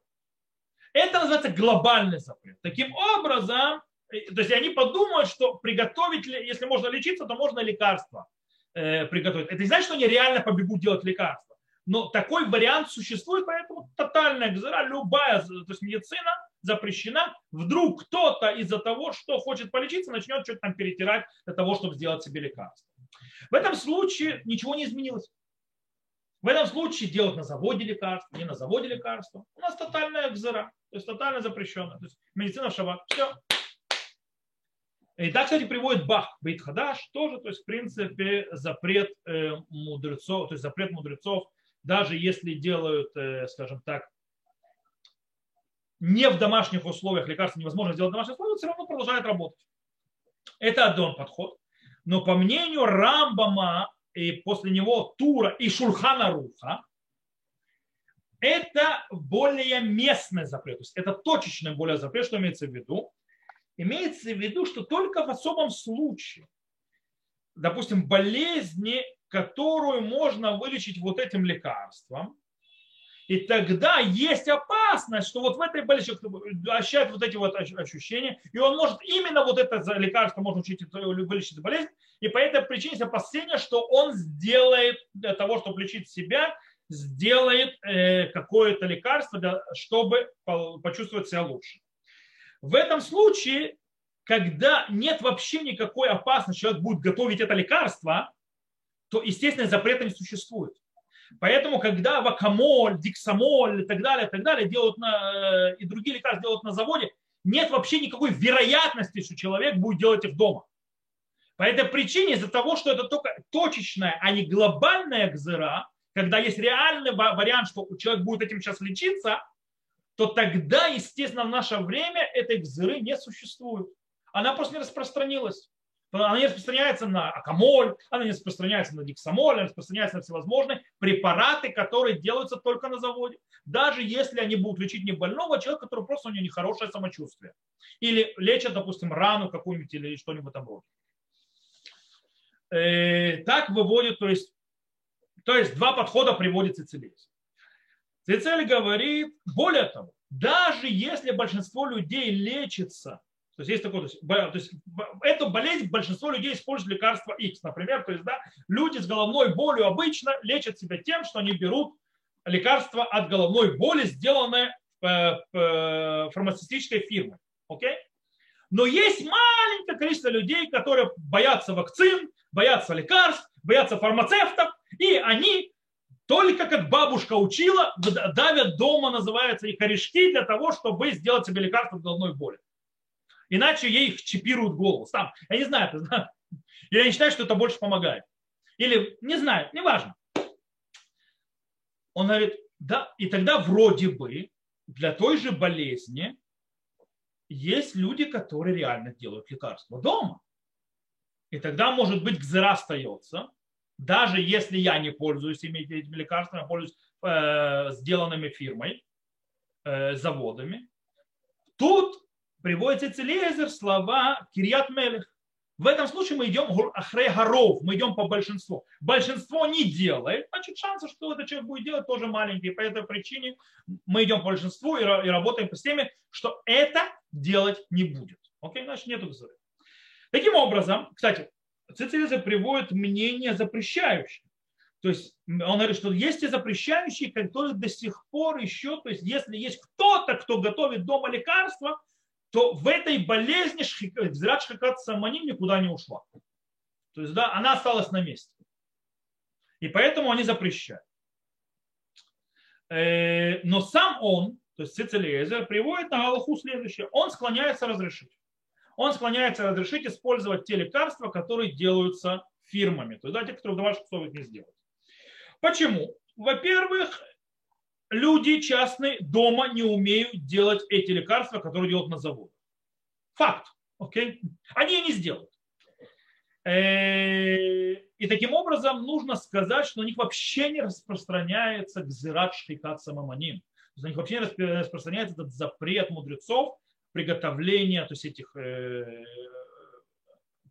Это называется глобальный запрет. Таким образом, то есть они подумают, что приготовить, если можно лечиться, то можно лекарство э, приготовить. Это не значит, что они реально побегут делать лекарства. Но такой вариант существует, поэтому тотальная гзыра, любая то есть медицина запрещена. Вдруг кто-то из-за того, что хочет полечиться, начнет что-то там перетирать для того, чтобы сделать себе лекарство. В этом случае ничего не изменилось. В этом случае делать на заводе лекарства, не на заводе лекарства. У нас тотальная гзыра, то есть тотально запрещенная. То есть медицина в. Все, и так, кстати, приводит Бах, Бейт тоже, то есть, в принципе, запрет э, мудрецов, то есть запрет мудрецов, даже если делают, э, скажем так, не в домашних условиях, лекарства невозможно сделать в домашних условиях, все равно продолжает работать. Это один подход. Но по мнению Рамбама и после него Тура и Шульхана Руха, это более местный запрет. То есть это точечный более запрет, что имеется в виду имеется в виду, что только в особом случае, допустим, болезни, которую можно вылечить вот этим лекарством, И тогда есть опасность, что вот в этой болезни ощущает вот эти вот ощущения, и он может именно вот это лекарство может учить вылечить болезнь, и по этой причине есть опасение, что он сделает для того, чтобы лечить себя, сделает э, какое-то лекарство, чтобы почувствовать себя лучше. В этом случае, когда нет вообще никакой опасности, человек будет готовить это лекарство, то, естественно, запрета не существует. Поэтому, когда вакамоль, диксамоль и так далее, и так далее делают на, э, и другие лекарства делают на заводе, нет вообще никакой вероятности, что человек будет делать их дома. По этой причине, из-за того, что это только точечная, а не глобальная гзыра, когда есть реальный вариант, что человек будет этим сейчас лечиться, то тогда, естественно, в наше время этой гзыры не существует. Она просто не распространилась. Она не распространяется на акамоль, она не распространяется на диксамоль, она распространяется на всевозможные препараты, которые делаются только на заводе. Даже если они будут лечить не больного человека, который просто у него нехорошее самочувствие. Или лечат, допустим, рану какую-нибудь или что-нибудь в этом роде. Э, так выводит, то есть, то есть два подхода приводит Цицелий. Цицелий говорит, более того, даже если большинство людей лечится то есть есть такое, то есть, то есть эту болезнь большинство людей используют лекарство X, например, то есть да, люди с головной болью обычно лечат себя тем, что они берут лекарство от головной боли, сделанное э, фармацевтической фирмой. Okay? Но есть маленькое количество людей, которые боятся вакцин, боятся лекарств, боятся фармацевтов, и они только как бабушка учила, давят дома, называется, и корешки для того, чтобы сделать себе лекарство от головной боли. Иначе ей их чипируют голову. Сам. Я не знаю, это, я не считаю, что это больше помогает. Или не знаю, неважно. Он говорит, да, и тогда вроде бы для той же болезни есть люди, которые реально делают лекарства дома. И тогда, может быть, гзера остается, даже если я не пользуюсь этими лекарствами, я пользуюсь э, сделанными фирмой, э, заводами. Тут приводится Целезер слова Кирьят Мелех. В этом случае мы идем ахре горов, мы идем по большинству. Большинство не делает, значит шансы, что этот человек будет делать, тоже маленькие. По этой причине мы идем по большинству и работаем по системе, что это делать не будет. Окей, значит нету гзыры. Таким образом, кстати, Цицелиза приводит мнение запрещающее. То есть он говорит, что есть и запрещающие, которые до сих пор еще, то есть если есть кто-то, кто готовит дома лекарства, то в этой болезни Зират Шхакат Саманим никуда не ушла. То есть, да, она осталась на месте. И поэтому они запрещают. Э, но сам он, то есть Цицелиезер, приводит на Галаху следующее. Он склоняется разрешить. Он склоняется разрешить использовать те лекарства, которые делаются фирмами. То есть, да, те, которые в домашних условиях не сделают. Почему? Во-первых, люди частные дома не умеют делать эти лекарства, которые делают на заводе. Факт. Окей? Они не сделают. Э, и таким образом нужно сказать, что на них вообще не распространяется гзират шхикат самаманим. То есть на них вообще не распространяется этот запрет мудрецов приготовления то есть этих э,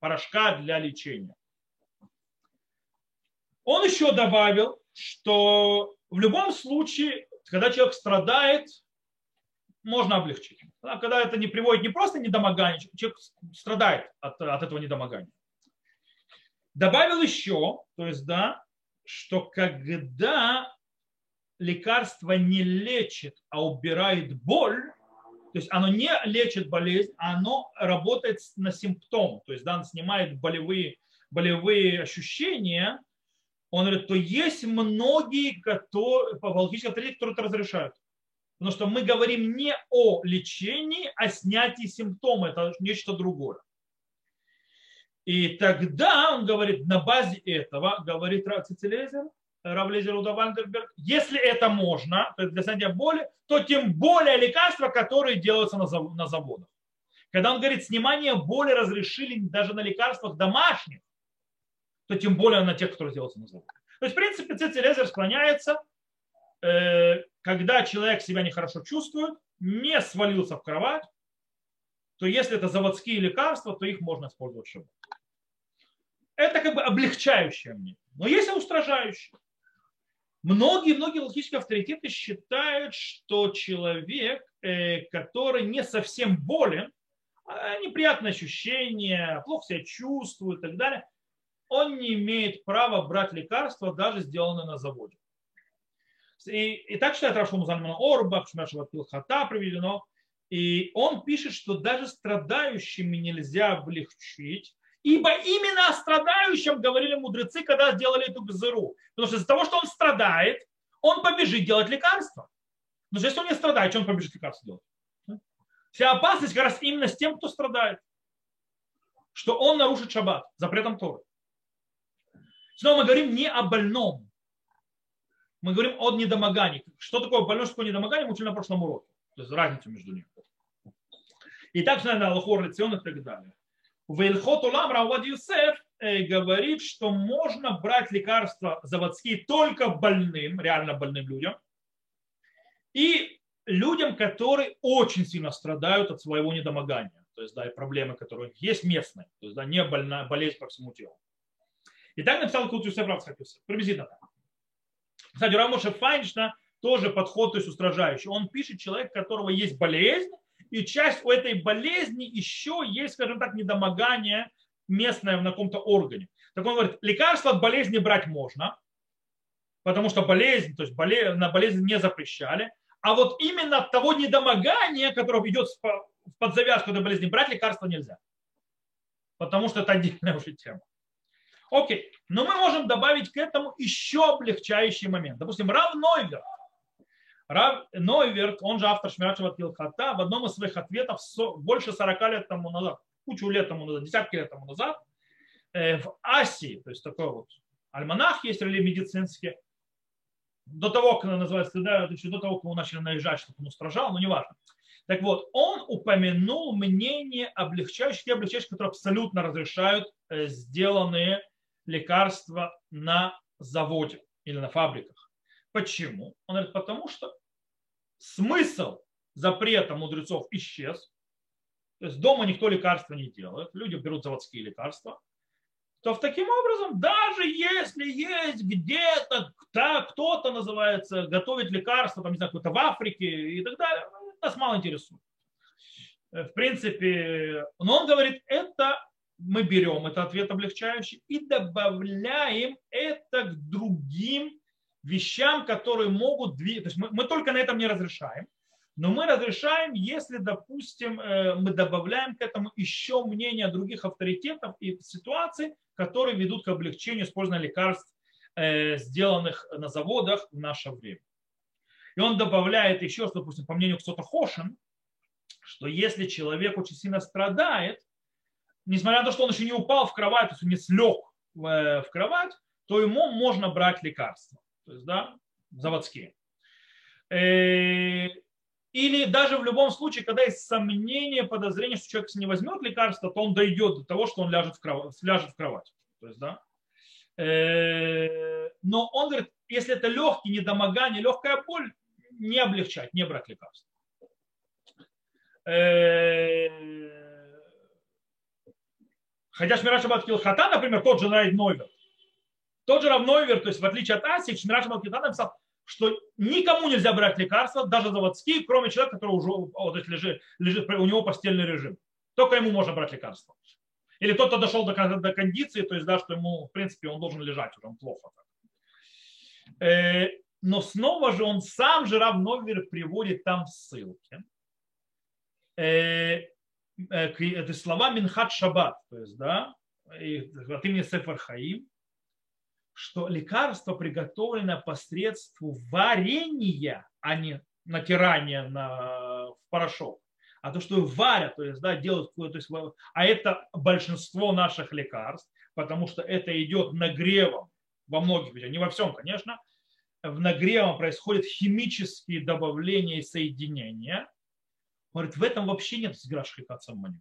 порошка для лечения. Он еще добавил, что в любом случае когда человек страдает, можно облегчить. Когда это не приводит не просто недомогание, человек страдает от, от этого недомогания. Добавил еще, то есть, да, что когда лекарство не лечит, а убирает боль, то есть оно не лечит болезнь, а оно работает на симптом, то есть да, оно снимает болевые, болевые ощущения, он говорит, то есть многие, которые, по галактической авторитете, которые это разрешают. Потому что мы говорим не о лечении, а снятии симптома. Это нечто другое. И тогда он говорит, на базе этого, говорит Цицелезер, Равлезер Уда Вандерберг, если это можно, то есть для снятия боли, то тем более лекарства, которые делаются на заводах. Когда он говорит, снимание боли разрешили даже на лекарствах домашних, то тем более на тех, которые делаются на заводе. То есть, в принципе, Цицелезер склоняется, э, когда человек себя нехорошо чувствует, не свалился в кровать, то если это заводские лекарства, то их можно использовать в Это как бы облегчающее мнение. Но есть и устражающее. Многие-многие логические авторитеты считают, что человек, э, который не совсем болен, а неприятные ощущения, плохо себя чувствует и так далее, он не имеет права брать лекарства, даже сделанные на заводе. И, и так считает Рашлому Зальмана Орба, Шмешева Пилхата приведено. И он пишет, что даже страдающими нельзя облегчить, ибо именно о страдающем говорили мудрецы, когда сделали эту гзыру. Потому что из-за того, что он страдает, он побежит делать лекарства. Но если он не страдает, что он побежит лекарства делать? Вся опасность как раз именно с тем, кто страдает. Что он нарушит шаббат запретом Торы. Снова мы говорим не о больном. Мы говорим о недомогании. Что такое больное, что такое недомогание, мы учили на прошлом уроке. То есть разницу между ними. И так на Аллахор и так далее. В Ильхот Улам Равад Юсеф э, говорит, что можно брать лекарства заводские только больным, реально больным людям, и людям, которые очень сильно страдают от своего недомогания. То есть, да, и проблемы, которые есть местные. То есть, да, не больная, болезнь по всему телу. И так написал Кут Юсеф Равцхак Юсеф. Приблизительно так. Кстати, Рамоша Файншна тоже подход то есть устражающий. Он пишет человек, у которого есть болезнь, и часть у этой болезни еще есть, скажем так, недомогание местное в каком-то органе. Так он говорит, лекарства от болезни брать можно, потому что болезнь, то есть болезнь, на болезнь не запрещали, а вот именно от того недомогания, которое идет под завязку этой болезни, брать лекарства нельзя. Потому что это отдельная уже тема. Окей, но мы можем добавить к этому еще облегчающий момент. Допустим, Рав Нойверт. Рав Нойверт, он же автор Шмирачева Тилхата, в одном из своих ответов больше 40 лет тому назад, кучу лет тому назад, десятки лет тому назад, э, в Асии, то есть такой вот альманах есть или медицинский, до того, как называется, да, еще до того, как мы начали наезжать, чтобы он устражал, но неважно. Так вот, он упомянул мнение облегчающих и облегчающих, которые абсолютно разрешают э, сделанные лекарства на заводе или на фабриках. Почему? Он говорит, потому что смысл запрета мудрецов исчез. То есть дома никто лекарства не делает, люди берут заводские лекарства. То в таким образом, даже если есть где-то кто-то называется, готовит лекарства, там, не знаю, какое-то в Африке и так далее, нас мало интересует. В принципе, но он говорит, это мы берем этот ответ облегчающий и добавляем это к другим вещам, которые могут двигаться. То есть мы, мы только на этом не разрешаем, но мы разрешаем, если, допустим, э, мы добавляем к этому еще мнение других авторитетов и ситуаций, которые ведут к облегчению использования лекарств, э, сделанных на заводах в наше время. И он добавляет еще, что, допустим, по мнению кто-то Хошин, что если человек очень сильно страдает, несмотря на то, что он еще не упал в кровать, то есть не слег в кровать, то ему можно брать лекарства, то есть, да, заводские. Э, или даже в любом случае, когда есть сомнение, подозрение, что человек не возьмет лекарство, то он дойдет до того, что он ляжет в кровать. Ляжет в кровать. То есть, да. Э, но он говорит, если это легкий недомогание, легкая боль, не облегчать, не брать лекарства. Э, Хотя Шмират Шаббат Килхата, например, тот же Райд Нойвер, тот же Рав Нойвер, то есть в отличие от Аси, Шмират Шаббат Килхата написал, что никому нельзя брать лекарства, даже заводские, кроме человека, который уже вот, лежит, лежит, у него постельный режим. Только ему можно брать лекарства. Или тот, кто дошел до, до кондиции, то есть, да, что ему, в принципе, он должен лежать, уже он плохо. Э, но снова же он сам же Рав Новер приводит там ссылки. Э, это слова Минхат Шаббат, то есть, да, от имени Сефар Хаим, что лекарство приготовлено посредством варенья, а не натирания на, в порошок. А то, что варят, то есть, да, делают, то есть, а это большинство наших лекарств, потому что это идет нагревом во многих вещах, не во всем, конечно, в нагревом происходят химические добавления и соединения, говорит, в этом вообще нет сграшки кацамани.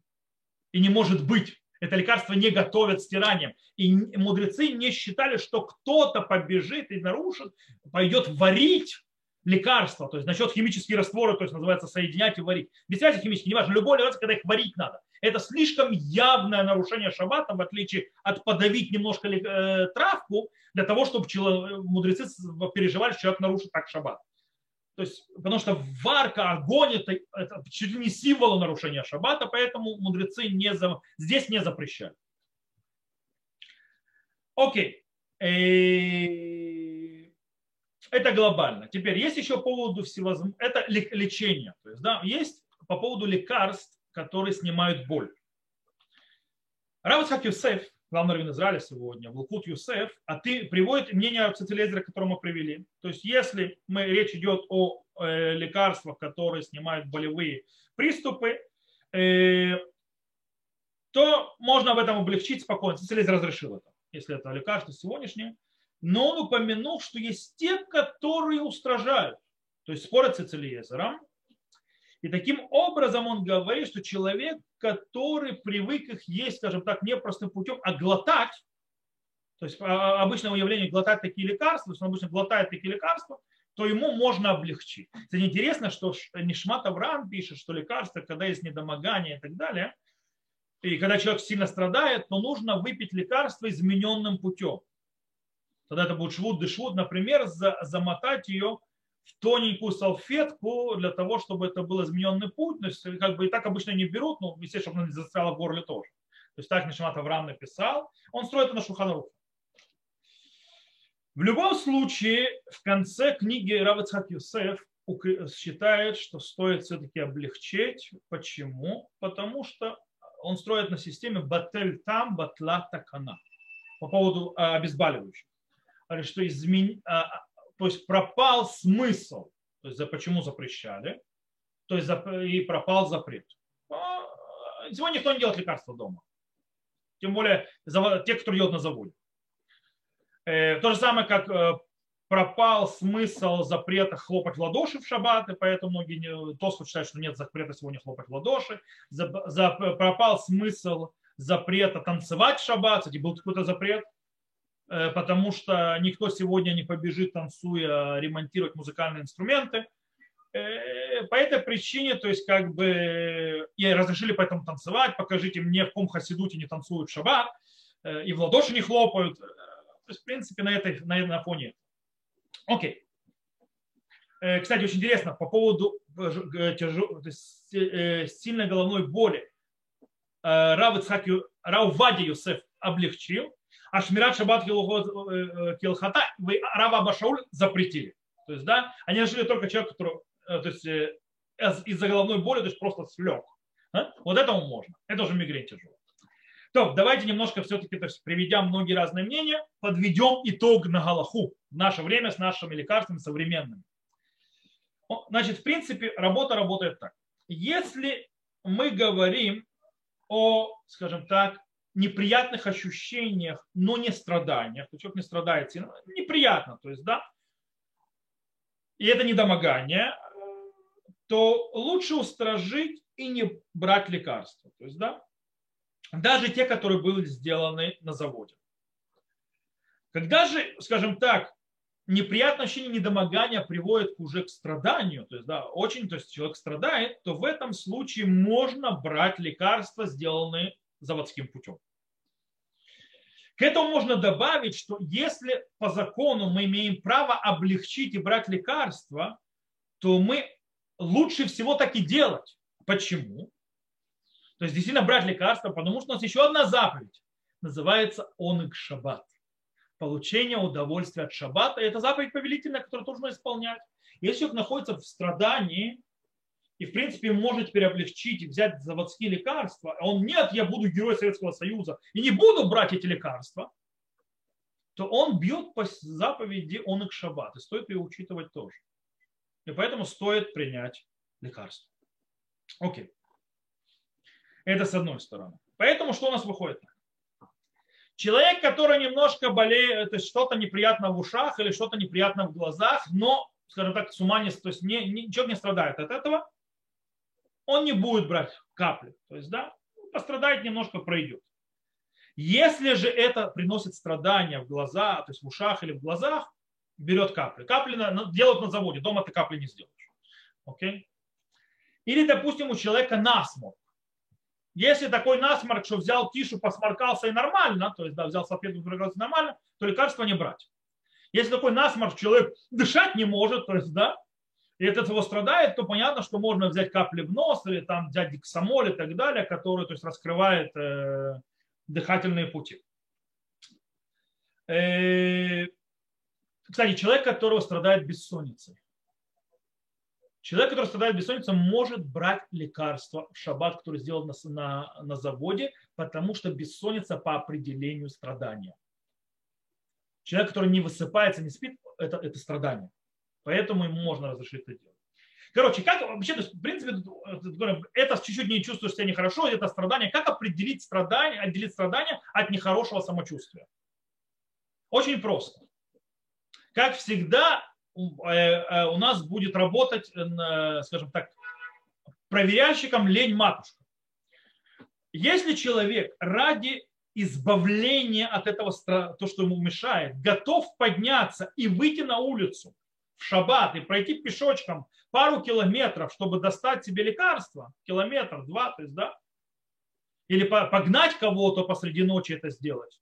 И не может быть. Это лекарство не готовят стиранием. И мудрецы не считали, что кто-то побежит и нарушит, пойдет варить лекарства, то есть насчет химические растворы, то есть называется соединять и варить. Без связи химические, неважно, любой лекарство, когда их варить надо. Это слишком явное нарушение шаббата, в отличие от подавить немножко э, травку, для того, чтобы мудрецы переживали, что человек нарушит так шаббат. То есть, потому что варка, огонь это, это чуть ли не символ нарушения шаббата, поэтому мудрецы не за, здесь не запрещают. Окей. Э, это глобально. Теперь есть еще по поводу всевозможных... Это лечение. То есть, да, есть по поводу лекарств, которые снимают боль. Равицхак Юсеф, главный раввин Израиля сегодня, Лукут Юсеф, а ты приводит мнение Ацетелезера, которое мы привели. То есть если мы, речь идет о э, лекарствах, которые снимают болевые приступы, э, то можно в этом облегчить спокойно. Ацетелезер разрешил это, если это лекарство сегодняшнее. Но он упомянул, что есть те, которые устражают. То есть спорят с Ацелиезером, и таким образом он говорит, что человек, который привык их есть, скажем так, не простым путем, а глотать, то есть а, обычное явление глотать такие лекарства, то есть он обычно глотает такие лекарства, то ему можно облегчить. Это интересно, что Нишмат Авраам пишет, что лекарства, когда есть недомогание и так далее, и когда человек сильно страдает, то нужно выпить лекарство измененным путем. Тогда это будет швуд дешвуд, например, замотать ее тоненькую салфетку для того, чтобы это был измененный путь. То есть, как бы и так обычно не берут, но, естественно, чтобы она не застряла в горле тоже. То есть так Нишмат Авраам написал. Он строит это на Шуханрухе. В любом случае, в конце книги Равицхак Юсеф считает, что стоит все-таки облегчить. Почему? Потому что он строит на системе батель там, батла такана. По поводу а, обезболивающих. Что измен... А, то есть пропал смысл, то есть почему запрещали, то есть и пропал запрет. А, сегодня никто не делает лекарства дома. Тем более те, кто делают на заводе. Э, то же самое, как э, пропал смысл запрета хлопать в ладоши в шаббат, и поэтому многие не, Тосфот считают, что нет запрета сегодня хлопать в ладоши. За, за, пропал смысл запрета танцевать в шаббат. Кстати, был какой-то запрет, потому что никто сегодня не побежит, танцуя, ремонтировать музыкальные инструменты. Э, по этой причине, то есть как бы и разрешили поэтому танцевать, покажите мне, в каком хасидуте не танцуют в э, и в ладоши не хлопают. То есть, в принципе, на, этой, на, на фоне. Окей. Кстати, очень интересно, по поводу сильной головной боли. Рав Ицхак, Рав Вади Юсеф облегчил, а Шмират Шаббат Килхата э, вы Рава Башауль запретили. То есть, да, они решили только человек, который э, то есть, э, из-за головной боли, то есть просто слег. А? Вот этому можно. Это уже мигрень тяжело. То, давайте немножко все-таки, то есть, приведя многие разные мнения, подведем итог на Галаху в наше время с нашими лекарствами современными. Значит, в принципе, работа работает так. Если мы говорим о, скажем так, неприятных ощущениях, но не страданиях, то человек не страдает сильно, неприятно, то есть, да, и это недомогание, то лучше устражить и не брать лекарства. То есть, да, даже те, которые были сделаны на заводе. Когда же, скажем так, неприятное ощущение недомогания приводит уже к страданию, то есть, да, очень, то есть человек страдает, то в этом случае можно брать лекарства, сделанные заводским путем. К этому можно добавить, что если по закону мы имеем право облегчить и брать лекарства, то мы лучше всего так и делать. Почему? То есть действительно брать лекарства, потому что у нас еще одна заповедь. Называется оныг шаббат. Получение удовольствия от шаббата. Это заповедь повелительная, которую нужно исполнять. Если человек находится в страдании, и, в принципе, может теперь облегчить и взять заводские лекарства, а он, нет, я буду герой Советского Союза и не буду брать эти лекарства, то он бьет по заповеди он их шаббат. И стоит ее учитывать тоже. И поэтому стоит принять лекарство. Окей. Это с одной стороны. Поэтому что у нас выходит? Человек, который немножко болеет, то есть что-то неприятно в ушах или что-то неприятно в глазах, но, скажем так, с ума не, то есть не, ничего не страдает от этого, он не будет брать капли. То есть, да, пострадает немножко, пройдет. Если же это приносит страдания в глаза, то есть в ушах или в глазах, берет капли. Капли делают на заводе, дома ты капли не сделаешь. Окей? Или, допустим, у человека насморк. Если такой насморк, что взял тишу, посморкался и нормально, то есть да, взял салфетку, нормально, то лекарства не брать. Если такой насморк, человек дышать не может, то есть, да, и от этого страдает, то понятно, что можно взять капли в нос или там взять диксамоль и так далее, который то есть, раскрывает э, дыхательные пути. Э, кстати, человек, которого страдает бессонницей. Человек, который страдает бессонницей, может брать лекарства в шаббат, который сделан на, на, на заводе, потому что бессонница по определению страдания. Человек, который не высыпается, не спит, это, это страдание. Поэтому ему можно разрешить это делать. Короче, как вообще, то есть, в принципе, это чуть-чуть не чувствуешь себя нехорошо, это страдание. Как определить страдание, отделить страдание от нехорошего самочувствия? Очень просто. Как всегда, э, э, у нас будет работать, э, скажем так, проверяльщиком лень матушка. Если человек ради избавления от этого, то, что ему мешает, готов подняться и выйти на улицу в шаббат и пройти пешочком пару километров, чтобы достать себе лекарство, километр, два, то есть, да, или погнать кого-то посреди ночи это сделать,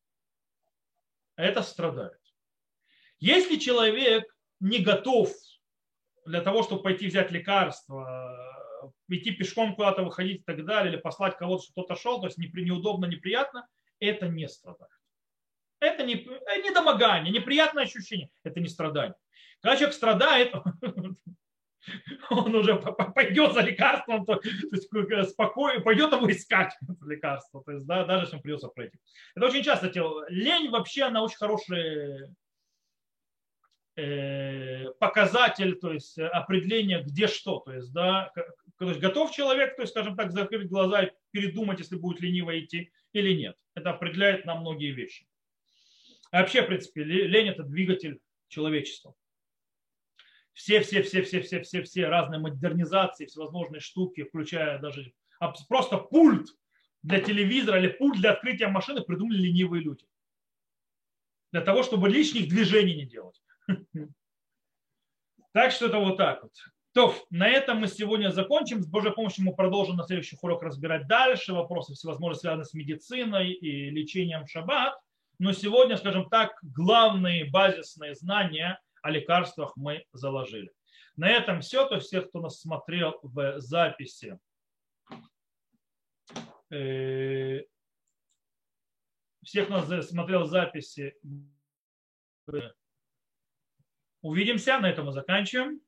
это страдает. Если человек не готов для того, чтобы пойти взять лекарство, идти пешком куда-то выходить и так далее, или послать кого-то, чтобы кто-то шел, то есть неудобно, неприятно, это не страдает. Это не, э, не домогание, неприятное ощущение, это не страдание. Когда человек страдает, он уже пойдет за лекарством, то, то есть э, спокойно, пойдет его искать лекарство, то есть, да, даже если он придется пройти. Это очень часто, лень вообще, она очень хороший э, показатель, то есть определение, где что, то есть, да, то есть готов человек, то есть, скажем так, закрыть глаза и передумать, если будет лениво идти или нет. Это определяет нам многие вещи. А вообще, в принципе, лень – это двигатель человечества все, все, все, все, все, все, все разные модернизации, всевозможные штуки, включая даже просто пульт для телевизора или пульт для открытия машины придумали ленивые люди. Для того, чтобы лишних движений не делать. Так что это вот так вот. То, на этом мы сегодня закончим. С Божьей помощью мы продолжим на следующих уроках разбирать дальше вопросы всевозможные, связанные с медициной и лечением в шаббат. Но сегодня, скажем так, главные базисные знания – о лекарствах мы заложили. На этом все. То есть тех, кто нас смотрел в записи, э, всех, кто нас смотрел в записи, увидимся. На этом мы заканчиваем.